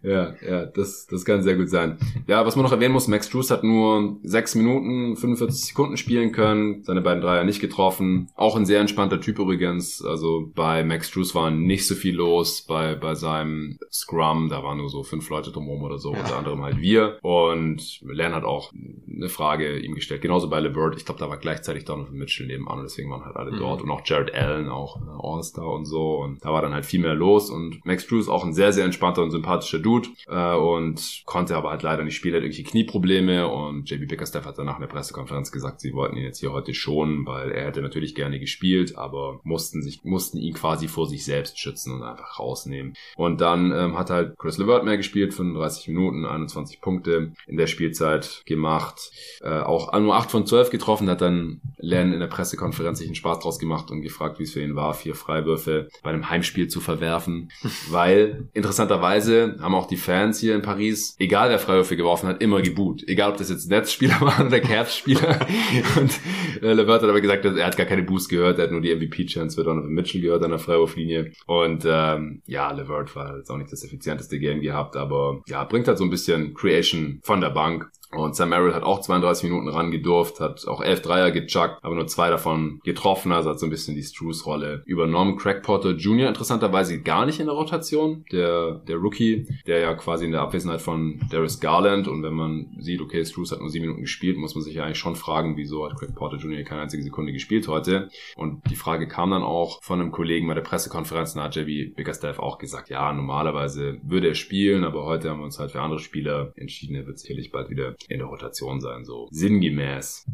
S1: Ja, ja, das, das kann sehr gut sein. Ja, was man noch erwähnen muss, Max Drews hat nur sechs Minuten, 45 Sekunden spielen können, seine beiden Dreier nicht getroffen. Auch ein sehr entspannter Typ übrigens. Also bei Max Drews war nicht so viel los. Bei, bei seinem Scrum, da waren nur so fünf Leute drumherum oder so, ja. unter anderem halt wir. Und Len hat auch eine Frage ihm gestellt. Genauso bei LeVert. Ich glaube, da war gleichzeitig Donovan Mitchell nebenan und deswegen waren halt alle mhm. dort. Und auch Jared Allen, auch All-Star und so. Und da war dann halt viel mehr los. Und Max Drews auch ein sehr, sehr entspannter und sympathischer Dude äh, und konnte aber halt leider nicht spielen, hat irgendwelche Knieprobleme und JB Bickerstaff hat danach in der Pressekonferenz gesagt, sie wollten ihn jetzt hier heute schonen, weil er hätte natürlich gerne gespielt, aber mussten sich, mussten ihn quasi vor sich selbst schützen und einfach rausnehmen. Und dann ähm, hat halt Chris LeVert mehr gespielt, 35 Minuten, 21 Punkte in der Spielzeit gemacht, äh, auch nur 8 von 12 getroffen, hat dann Len in der Pressekonferenz sich einen Spaß draus gemacht und gefragt, wie es für ihn war, vier Freiwürfe bei einem Heimspiel zu verwerfen, weil interessanterweise haben auch die Fans hier in Paris, egal wer Freiwürfe geworfen hat, immer geboot. Egal, ob das jetzt Netzspieler waren oder Cavs-Spieler. und äh, Levert hat aber gesagt, er hat gar keine Boost gehört, er hat nur die MVP-Chance für Donovan Mitchell gehört an der Freiwurflinie. Und ähm, ja, Levert war jetzt auch nicht das effizienteste Game gehabt, aber ja, bringt halt so ein bisschen Creation von der Bank. Und Sam Merrill hat auch 32 Minuten ran gedurft, hat auch 11 Dreier gechuckt, aber nur zwei davon getroffen, also hat so ein bisschen die Struce-Rolle übernommen. Craig Porter Jr. interessanterweise gar nicht in der Rotation, der, der Rookie, der ja quasi in der Abwesenheit von Darius Garland und wenn man sieht, okay, Struce hat nur sieben Minuten gespielt, muss man sich ja eigentlich schon fragen, wieso hat Craig Porter Jr. keine einzige Sekunde gespielt heute. Und die Frage kam dann auch von einem Kollegen bei der Pressekonferenz, da hat JB Bickerstaff auch gesagt, ja, normalerweise würde er spielen, aber heute haben wir uns halt für andere Spieler entschieden, er wird sicherlich bald wieder in der Rotation sein, so sinngemäß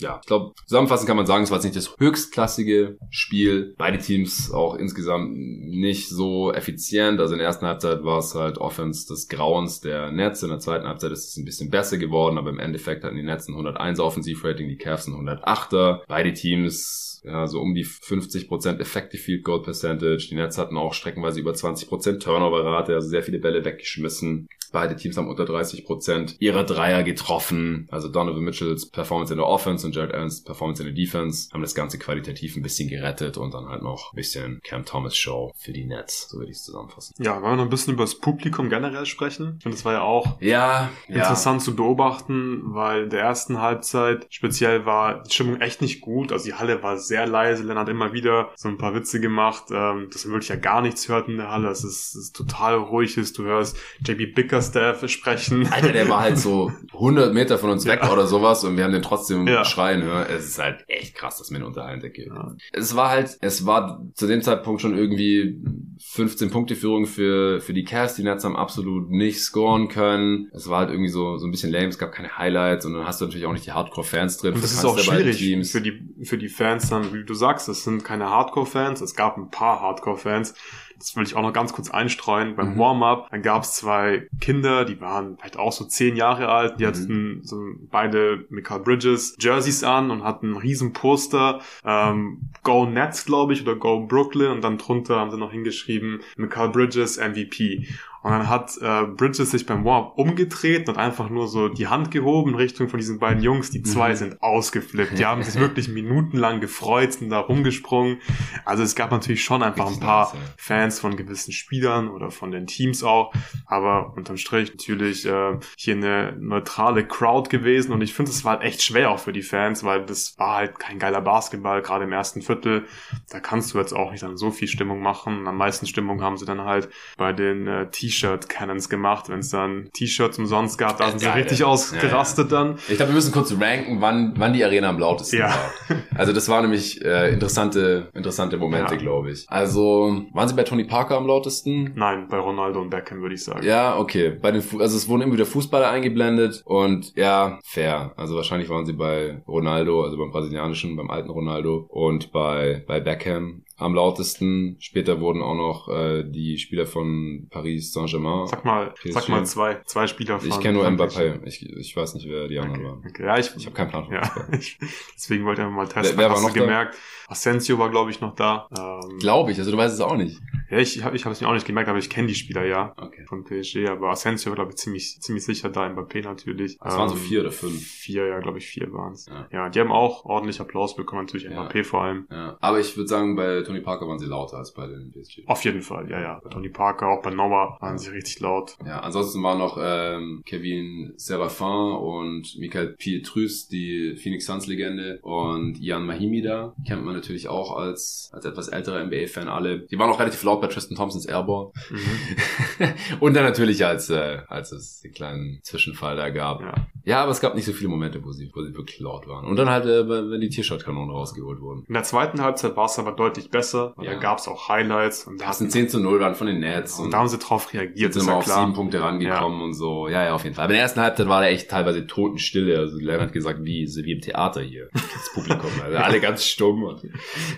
S1: ja, ich glaube, zusammenfassend kann man sagen, es war jetzt nicht das höchstklassige Spiel. Beide Teams auch insgesamt nicht so effizient. Also in der ersten Halbzeit war es halt Offense des Grauens der Nets. In der zweiten Halbzeit ist es ein bisschen besser geworden, aber im Endeffekt hatten die Nets ein 101er Offensivrating, die Cavs ein 108er. Beide Teams ja, so um die 50% Effective Field Goal Percentage. Die Nets hatten auch streckenweise über 20% Turnover-Rate, also sehr viele Bälle weggeschmissen. Beide Teams haben unter 30 Prozent ihrer Dreier getroffen. Also Donovan Mitchells Performance in der Offense und Jared Allen's Performance in der Defense haben das Ganze qualitativ ein bisschen gerettet und dann halt noch ein bisschen Cam Thomas Show für die Nets. So würde ich es zusammenfassen.
S2: Ja, wollen wir noch ein bisschen über das Publikum generell sprechen? Und das war ja auch
S1: ja,
S2: interessant ja. zu beobachten, weil in der ersten Halbzeit speziell war die Stimmung echt nicht gut. Also die Halle war sehr leise. Lennart hat immer wieder so ein paar Witze gemacht, ähm, dass man wirklich ja gar nichts hört in der Halle. Es ist, es ist total ruhig ist. Du hörst JB Bicker Kicker-Staff sprechen.
S1: Alter, der war halt so 100 Meter von uns weg
S2: Ja.
S1: oder sowas und wir haben den trotzdem
S2: Ja.
S1: schreien hören. Es ist halt echt krass, dass wir ihn unterhalten gibt. Es war halt, es war zu dem Zeitpunkt schon irgendwie 15 Punkte Führung für, für die Cavs. Die Nets haben absolut nicht scoren können. Es war halt irgendwie so, so ein bisschen lame. Es gab keine Highlights und dann hast du natürlich auch nicht die Hardcore-Fans drin.
S2: Und das ist auch schwierig für die, für die Fans dann, wie du sagst, es sind keine Hardcore-Fans, es gab ein paar Hardcore-Fans. Das will ich auch noch ganz kurz einstreuen. Beim
S1: Mhm.
S2: Warm-up, dann gab es zwei Kinder, die waren vielleicht auch so zehn Jahre alt, die
S1: Mhm.
S2: hatten so beide Michael Bridges Jerseys an und hatten einen riesen Poster, ähm, Go Nets, glaube ich, oder Go Brooklyn und dann drunter haben sie noch hingeschrieben, Michael Bridges MVP. Und dann hat äh, Bridges sich beim Warm umgedreht und einfach nur so die Hand gehoben in Richtung von diesen beiden Jungs. Die zwei
S1: Mhm.
S2: sind ausgeflippt. Die haben sich wirklich minutenlang gefreut, sind da rumgesprungen. Also es gab natürlich schon einfach ein paar. Fans von gewissen Spielern oder von den Teams auch. Aber unterm Strich natürlich äh, hier eine neutrale Crowd gewesen. Und ich finde, es war halt echt schwer auch für die Fans, weil das war halt kein geiler Basketball, gerade im ersten Viertel. Da kannst du jetzt auch nicht dann so viel Stimmung machen. Am meisten Stimmung haben sie dann halt bei den äh, T-Shirt-Cannons gemacht. Wenn es dann T-Shirts umsonst gab, da sind sie richtig
S1: ja.
S2: ausgerastet dann.
S1: Ich glaube, wir müssen kurz ranken, wann, wann die Arena am lautesten
S2: Ja.
S1: war. Also das waren nämlich äh, interessante, interessante Momente,
S2: Ja.
S1: glaube ich. Also, waren sie bei Tony Parker am lautesten?
S2: Nein, bei Ronaldo und Beckham würde ich sagen.
S1: Ja, okay. Bei den Fu also es wurden immer wieder Fußballer eingeblendet und ja, fair. Also wahrscheinlich waren sie bei Ronaldo, also beim brasilianischen, beim alten Ronaldo und bei bei Beckham am lautesten. Später wurden auch noch äh, die Spieler von Paris Saint-Germain.
S2: Sag mal,
S1: PSG.
S2: sag mal zwei, zwei Spieler von
S1: Ich kenne nur. Mbappé. Ich, ich weiß nicht, wer die anderen
S2: Okay,
S1: waren.
S2: okay. Ja, ich,
S1: Ich habe keinen Plan von
S2: ja, ich, deswegen wollte ich mal testen.
S1: Wer- wer war
S2: Hast
S1: noch
S2: du
S1: da?
S2: gemerkt? Asensio war, glaube ich, noch da. Ähm,
S1: Glaube ich, also du weißt es auch nicht.
S2: ja, ich habe ich hab es mir auch nicht gemerkt, aber ich kenne die Spieler ja
S1: Okay.
S2: von PSG. Aber Asensio war, glaube ich, ziemlich, ziemlich sicher da. Mbappé natürlich.
S1: Es waren so
S2: Ähm,
S1: vier oder fünf.
S2: Vier, ja, glaube ich, vier waren es.
S1: Ja.
S2: Ja. die haben auch ordentlich Applaus bekommen, natürlich
S1: Ja.
S2: Mbappé vor allem.
S1: Ja. Aber ich würde sagen, bei Tony Parker waren sie lauter als bei den PSG.
S2: Auf jeden Fall, ja, ja. Bei Tony Parker, auch bei Noah waren sie richtig laut.
S1: Ja, ansonsten waren noch ähm, Kevin Serafin und Michael Pietrus, die Phoenix Suns Legende, und Ian Mahimi da. Kennt man natürlich auch als, als etwas älterer NBA-Fan alle. Die waren auch relativ laut bei Tristan Thompsons Airborne.
S2: Mhm.
S1: und dann natürlich, als, äh, als es den kleinen Zwischenfall da gab. Ja.
S2: Ja.
S1: aber es gab nicht so viele Momente, wo sie, wo sie wirklich laut waren. Und dann halt, äh, wenn die T-Shirt-Kanonen rausgeholt wurden.
S2: In der zweiten Halbzeit war es aber deutlich besser. Und
S1: Ja.
S2: Da gab es auch Highlights. Und da, hatten,
S1: 10 zu 0 waren von den Nets.
S2: und da haben sie drauf reagiert,
S1: sind
S2: ist ja
S1: auf
S2: klar.
S1: sieben Punkte rangekommen und so. Ja, ja, auf jeden Fall. Aber in der ersten Halbzeit war da echt teilweise Totenstille. Also Lerner hat gesagt, wie, wie im Theater hier. Das Publikum. Also alle ganz stumm. Und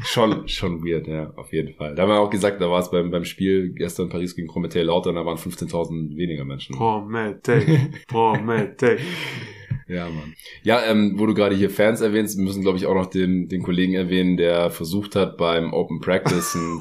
S1: schon, schon weird, ja, auf jeden Fall. Da haben wir auch gesagt, da war es beim, beim Spiel gestern Paris gegen Promethe lauter und da waren 15.000 weniger Menschen.
S2: Promete, Promete.
S1: Ja, Mann. Ja, ähm, wo du gerade hier Fans erwähnst, wir müssen, glaube ich, auch noch den, den Kollegen erwähnen, der versucht hat, beim Open Practice ein,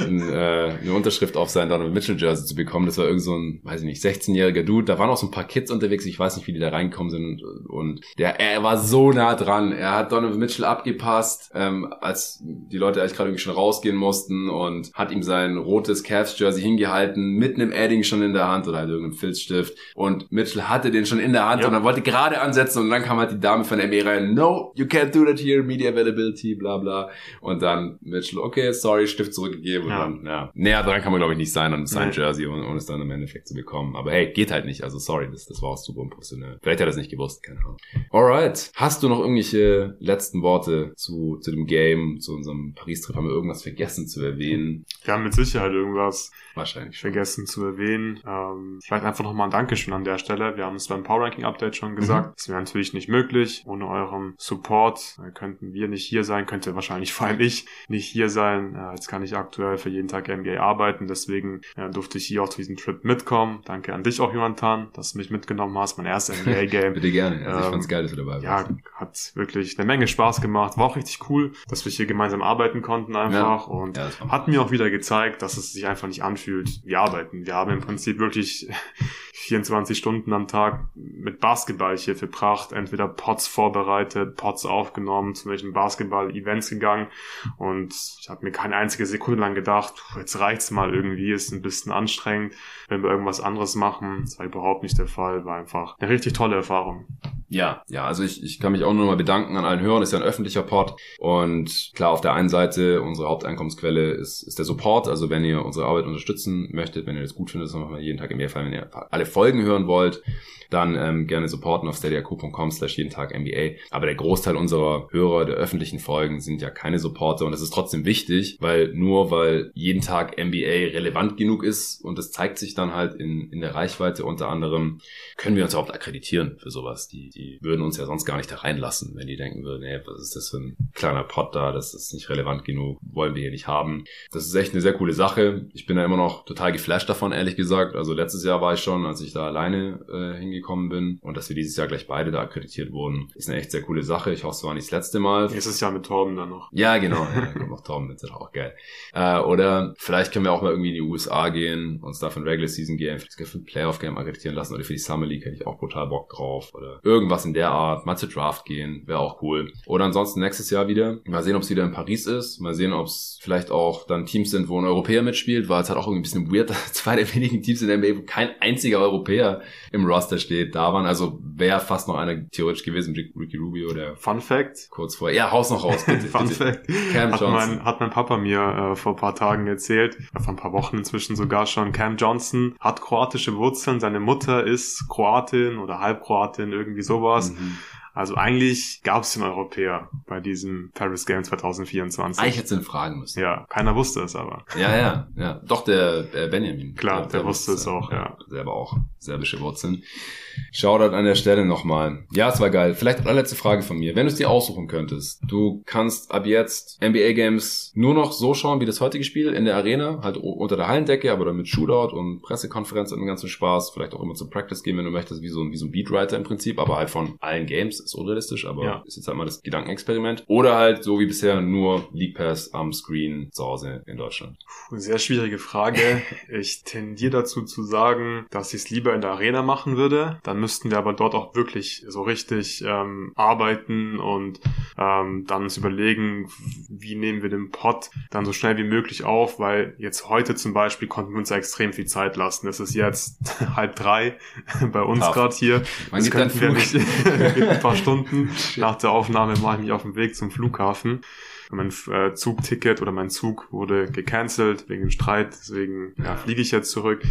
S1: ein, äh, eine Unterschrift auf sein Donovan Mitchell Jersey zu bekommen. Das war irgend so ein, weiß ich nicht, 16-jähriger Dude. Da waren auch so ein paar Kids unterwegs. Ich weiß nicht, wie die da reinkommen sind. Und der, er war so nah dran. Er hat Donovan Mitchell abgepasst, ähm, als die Leute eigentlich gerade irgendwie schon rausgehen mussten und hat ihm sein rotes Cavs Jersey hingehalten, mit einem Adding schon in der Hand oder halt irgendeinem Filzstift. Und Mitchell hatte den schon in der Hand
S2: Ja.
S1: und er wollte gerade ansetzen und dann kam halt die Dame von der NBA rein. No, you can't do that here, Media Availability, bla bla. Und dann Mitchell, okay, sorry, Stift zurückgegeben.
S2: Ja.
S1: Und dann, ja. Näher dran kann man, glaube ich, nicht sein an sein. Jersey, ohne, ohne es dann im Endeffekt zu bekommen. Aber hey, geht halt nicht. Also sorry, das, das war auch super unprofessionell. Vielleicht hat er es nicht gewusst, keine Ahnung. Alright. Hast du noch irgendwelche letzten Worte zu, zu dem Game, zu unserem Paris-Trip? Haben wir irgendwas vergessen zu erwähnen?
S2: Wir haben mit Sicherheit irgendwas
S1: Wahrscheinlich.
S2: vergessen zu erwähnen. Ähm, vielleicht einfach nochmal ein Dankeschön an der Stelle. Wir haben es beim Power Ranking Update schon gesagt. Das wäre natürlich nicht möglich. Ohne euren Support äh, könnten wir nicht hier sein, könnte wahrscheinlich vor allem ich nicht hier sein. Äh, jetzt kann ich aktuell für jeden Tag NBA arbeiten. Deswegen äh, durfte ich hier auch zu diesem Trip mitkommen. Danke an dich auch, Jonathan, dass du mich mitgenommen hast. Mein erstes NBA-Game.
S1: Bitte gerne. Also ich
S2: Ähm,
S1: fand's geil, dass du dabei warst.
S2: ja, hat wirklich eine Menge Spaß gemacht. War auch richtig cool, dass wir hier gemeinsam arbeiten konnten einfach. Und
S1: Ja, das war
S2: hat mir auch wieder gezeigt, dass es sich einfach nicht anfühlt wie Arbeiten. Wir haben im Prinzip wirklich 24 Stunden am Tag mit Basketball hier verbracht, entweder Pots vorbereitet, Pots aufgenommen, zu welchen Basketball-Events gegangen und ich habe mir keine einzige Sekunde lang gedacht, "Puh, jetzt reicht's mal irgendwie, ist ein bisschen anstrengend, wenn wir irgendwas anderes machen. Das war überhaupt nicht der Fall, war einfach eine richtig tolle Erfahrung.
S1: Ja, ja, also ich, ich kann mich auch nur mal bedanken an allen Hörern. Ist ja ein öffentlicher Pod. Und klar, auf der einen Seite, unsere Haupteinkommensquelle ist, ist der Support. Also wenn ihr unsere Arbeit unterstützen möchtet, wenn ihr das gut findet, das machen wir jeden Tag im Mehrfall, wenn ihr alle Folgen hören wollt, dann ähm, gerne supporten auf steadyaq.com slash jeden Tag NBA. Aber der Großteil unserer Hörer der öffentlichen Folgen sind ja keine Supporter und das ist trotzdem wichtig, weil nur weil jeden Tag NBA relevant genug ist und das zeigt sich dann halt in, in der Reichweite unter anderem, können wir uns überhaupt akkreditieren für sowas. Die, die würden uns ja sonst gar nicht da reinlassen, wenn die denken würden, ey, was ist das für ein kleiner Pot da, das ist nicht relevant genug, wollen wir hier nicht haben. Das ist echt eine sehr coole Sache. Ich bin da immer noch total geflasht davon, ehrlich gesagt. Also letztes Jahr war ich schon, als ich da alleine äh, hingekommen bin und dass wir dieses Jahr gleich beide da akkreditiert wurden, ist eine echt sehr coole Sache. Ich hoffe, es war nicht das letzte Mal.
S2: Nächstes Jahr mit Torben dann noch.
S1: Ja, genau. Ja, kommt noch Torben mit, ist auch geil. Äh, oder vielleicht können wir auch mal irgendwie in die USA gehen, uns da für ein Regular Season Game, vielleicht für ein Playoff Game akkreditieren lassen oder für die Summer League hätte ich auch brutal Bock drauf oder irgendwas in der Art, mal zur Draft gehen, wäre auch cool. Oder ansonsten nächstes Jahr wieder. Mal sehen, ob es wieder in Paris ist. Mal sehen, ob es vielleicht auch dann Teams sind, wo ein Europäer mitspielt, weil es halt auch irgendwie ein bisschen weird, dass zwei der wenigen Teams in der NBA, wo kein einziger Europäer im Roster steht, da waren. Also wäre fast noch einer theoretisch gewesen, Ricky Rubio, der
S2: Fun Fact.
S1: kurz vorher. Ja, haus noch raus, bitte.
S2: Fun
S1: bitte.
S2: Fact.
S1: Cam
S2: Hat
S1: Johnson.
S2: mein, hat mein Papa mir äh, vor ein paar Tagen erzählt, äh, vor ein paar Wochen inzwischen sogar schon. Cam Johnson hat kroatische Wurzeln, seine Mutter ist Kroatin oder Halbkroatin, irgendwie sowas.
S1: Mhm.
S2: Also eigentlich gab es den Europäer bei diesem Paris Game 2024.
S1: Eigentlich hätte ihn fragen müssen.
S2: ja, keiner wusste es aber.
S1: Ja, ja, ja. Doch, der, der Benjamin.
S2: Klar, der wusste es auch, ja.
S1: Selber auch serbische Wurzeln. Shoutout an der Stelle nochmal. Ja, es war geil. Vielleicht allerletzte Frage von mir. Wenn du es dir aussuchen könntest, du kannst ab jetzt NBA Games nur noch so schauen wie das heutige Spiel in der Arena, halt unter der Hallendecke, aber dann mit Shootout und Pressekonferenz und dem ganzen Spaß. Vielleicht auch immer zum Practice gehen, wenn du möchtest, wie so ein, wie so ein Beatwriter im Prinzip, aber halt von allen Games. Ist unrealistisch, aber
S2: Ja.
S1: ist jetzt halt mal das Gedankenexperiment. Oder halt so wie bisher nur League Pass am Screen zu Hause in Deutschland.
S2: Puh, Sehr schwierige Frage. Ich tendiere dazu zu sagen, dass ich es lieber in der Arena machen würde. Dann müssten wir aber dort auch wirklich so richtig ähm, arbeiten und ähm, dann uns überlegen, wie nehmen wir den Pod dann so schnell wie möglich auf, weil jetzt heute zum Beispiel konnten wir uns ja extrem viel Zeit lassen. Es ist jetzt halb drei bei uns gerade hier.
S1: Wann
S2: Das könnten wir nicht in ein paar Stunden. Nach der Aufnahme mache ich mich auf den Weg zum Flughafen. Mein äh, Zugticket oder mein Zug wurde gecancelt wegen dem Streit, deswegen ja,
S1: Ja.
S2: fliege ich jetzt zurück.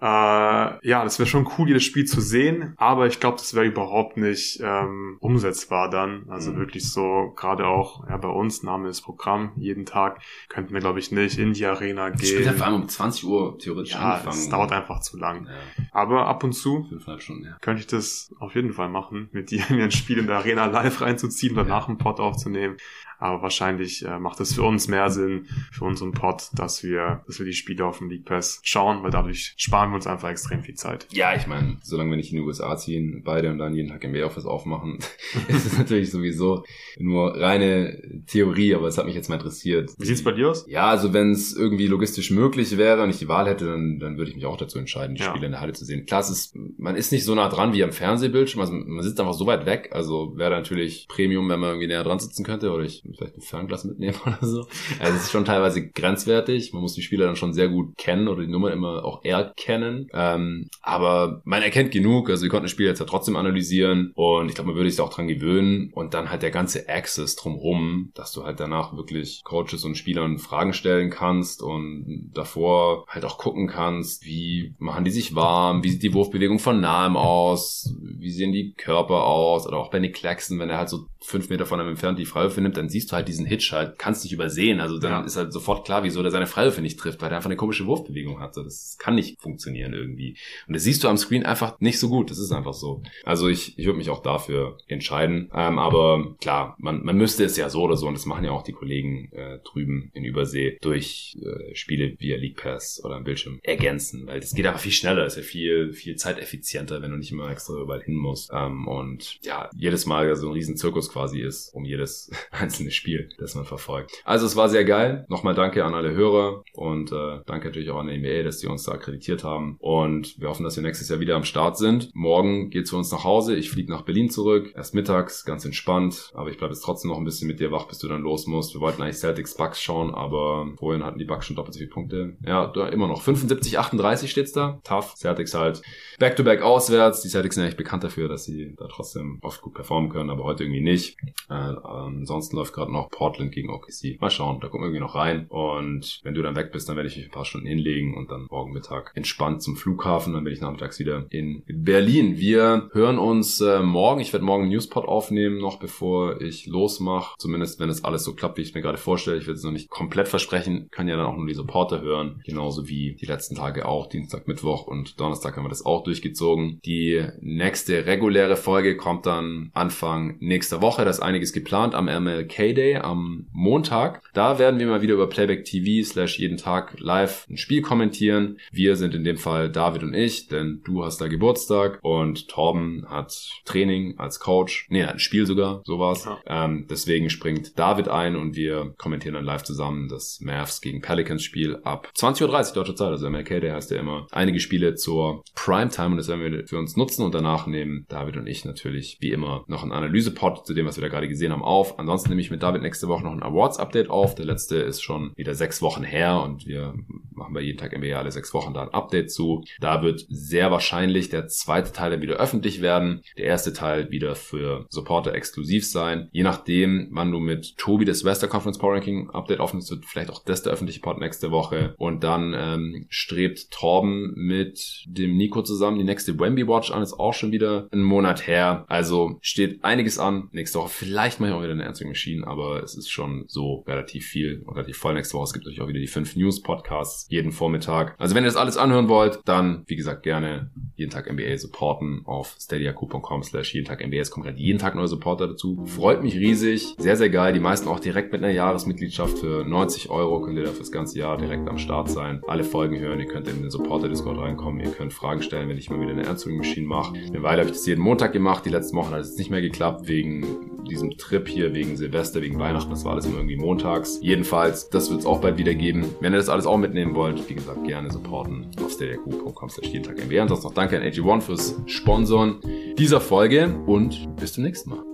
S2: Äh, ja, das wäre schon cool, jedes Spiel zu sehen, aber ich glaube, das wäre überhaupt nicht ähm, umsetzbar dann. Also
S1: Mhm.
S2: wirklich so, gerade auch ja, bei uns, Name ist Programm, jeden Tag könnten wir, glaube ich, nicht in die Arena gehen.
S1: hat vor allem um 20 Uhr theoretisch
S2: Ja,
S1: angefangen.
S2: es dauert einfach zu lang.
S1: Ja,
S2: Aber ab und zu
S1: Stunden, ja.
S2: könnte ich das auf jeden Fall machen, mit dir mir ein Spiel in der Arena live reinzuziehen oder
S1: Ja.
S2: nach dem Pod aufzunehmen. Aber wahrscheinlich äh, macht es für uns mehr Sinn, für unseren Pod, dass wir, dass wir die Spiele auf dem League Pass schauen, weil dadurch sparen wir uns einfach extrem viel Zeit.
S1: Ja, ich meine, solange wir nicht in die USA ziehen, beide und dann jeden Tag im Office aufmachen, ist es natürlich sowieso nur reine Theorie, aber es hat mich jetzt mal interessiert.
S2: Wie sieht's bei dir aus?
S1: Ja, also wenn es irgendwie logistisch möglich wäre und ich die Wahl hätte, dann, dann würde ich mich auch dazu entscheiden, die
S2: Ja.
S1: Spiele in der Halle zu sehen. Klar, es ist, man ist nicht so nah dran wie am Fernsehbildschirm, also man sitzt einfach so weit weg, also wäre natürlich Premium, wenn man irgendwie näher dran sitzen könnte oder ich vielleicht ein Fernglas mitnehmen oder so. Also es ist schon teilweise grenzwertig, man muss die Spieler dann schon sehr gut kennen oder die Nummer immer auch erkennen, ähm, aber man erkennt genug, also wir konnten das Spiel jetzt ja trotzdem analysieren und ich glaube, man würde sich auch dran gewöhnen. Und dann halt der ganze Access drumherum, dass du halt danach wirklich Coaches und Spielern Fragen stellen kannst und davor halt auch gucken kannst, wie machen die sich warm, wie sieht die Wurfbewegung von nahem aus, wie sehen die Körper aus oder auch Nick Claxton, wenn er halt so fünf Meter von einem entfernt die Freiwürfe nimmt, dann siehst du halt diesen Hitch halt, kannst nicht übersehen, also dann
S2: Ja.
S1: ist halt sofort klar, wieso der seine Freiwürfe nicht trifft, weil er einfach eine komische Wurfbewegung hat, so, das kann nicht funktionieren irgendwie. Und das siehst du am Screen einfach nicht so gut, das ist einfach so. Also ich, ich würde mich auch dafür entscheiden, ähm, aber klar, man, man müsste es ja so oder so und das machen ja auch die Kollegen äh, drüben in Übersee durch äh, Spiele via League Pass oder am Bildschirm ergänzen, weil das geht einfach viel schneller, ist ja viel, viel zeiteffizienter, wenn du nicht immer extra überall hin musst. Ähm, und ja, jedes Mal so ein riesen Zirkus quasi ist, um jedes einzelne Spiel, das man verfolgt. Also es war sehr geil. Nochmal danke an alle Hörer und äh, danke natürlich auch an der NBA, dass die uns da akkreditiert haben. Und wir hoffen, dass wir nächstes Jahr wieder am Start sind. Morgen geht's für uns nach Hause. Ich fliege nach Berlin zurück. Erst mittags, ganz entspannt. Aber ich bleibe jetzt trotzdem noch ein bisschen mit dir wach, bis du dann los musst. Wir wollten eigentlich Celtics Bucks schauen, aber vorhin hatten die Bucks schon doppelt so viele Punkte. Ja, immer noch. 75, 38 steht's da. Tough. Celtics halt back-to-back -back auswärts. Die Celtics sind eigentlich bekannt dafür, dass sie da trotzdem oft gut performen können, aber heute irgendwie nicht. Äh, ansonsten läuft gerade noch Portland gegen OKC. Mal schauen, da gucken wir irgendwie noch rein. Und wenn du dann weg bist, dann werde ich mich ein paar Stunden hinlegen und dann morgen Mittag entspannt zum Flughafen. Dann bin ich nachmittags wieder in Berlin. Wir hören uns äh, morgen. Ich werde morgen einen Newspot aufnehmen, noch bevor ich losmache. Zumindest, wenn es alles so klappt, wie ich mir gerade vorstelle. Ich will es noch nicht komplett versprechen. Kann ja dann auch nur die Supporter hören. Genauso wie die letzten Tage auch. Dienstag, Mittwoch und Donnerstag haben wir das auch durchgezogen. Die nächste reguläre Folge kommt dann Anfang nächster Woche. Da ist einiges geplant am MLK Day am Montag. Da werden wir mal wieder über Playback TV slash jeden Tag live ein Spiel kommentieren. Wir sind in dem Fall David und ich, denn du hast da Geburtstag und Torben hat Training als Coach. Nee, ein Spiel sogar, sowas. Ja. Ähm, deswegen springt David ein und wir kommentieren dann live zusammen das Mavs gegen Pelicans Spiel ab 20.30 Uhr deutscher Zeit. Also MLK Day heißt ja immer einige Spiele zur Primetime und das werden wir für uns nutzen und danach nehmen David und ich natürlich wie immer noch einen Analysepod zu dem, was wir da gerade gesehen haben, auf. Ansonsten nehme ich mit David nächste Woche noch ein Awards-Update auf. Der letzte ist schon wieder sechs Wochen her und wir machen bei jeden Tag NBA alle sechs Wochen da ein Update zu. Da wird sehr wahrscheinlich der zweite Teil wieder öffentlich werden. Der erste Teil wieder für Supporter exklusiv sein. Je nachdem, wann du mit Tobi das Western Conference Power Ranking Update aufnimmst, wird vielleicht auch das der öffentliche Pod nächste Woche. Und dann ähm, strebt Torben mit dem Nico zusammen die nächste Wemby Watch an. Ist auch schon wieder ein Monat her. Also steht einiges an. Nächste Woche vielleicht mal auch wieder eine Answering Machine, aber es ist schon so relativ viel und relativ voll nächste Woche. Es gibt euch auch wieder die fünf News Podcasts jeden Vormittag. Also wenn ihr das alles anhören wollt, dann wie gesagt gerne jeden Tag NBA supporten auf steadyaq.com slash jeden Tag NBA. Es kommen gerade jeden Tag neue Supporter dazu. Freut mich riesig. Sehr, sehr geil. Die meisten auch direkt mit einer Jahresmitgliedschaft für 90 Euro könnt ihr da fürs ganze Jahr direkt am Start sein. Alle Folgen hören. Ihr könnt in den Supporter Discord reinkommen. Ihr könnt Fragen stellen, wenn ich mal wieder eine Answering Machine mache. Eine Weile habe ich das jeden Montag gemacht. Die letzten Wochen hat es nicht mehr geklappt wegen diesem Trip hier, wegen Silvester, wegen Weihnachten. Das war alles immer irgendwie montags. Jedenfalls, das wird es auch bald wieder geben. Wenn ihr das alles auch mitnehmen wollt, wie gesagt, gerne supporten auf steadyq.com slash jeden Tag MBA. Ansonsten noch danke an AG1 fürs Sponsoren dieser Folge und bis zum nächsten Mal.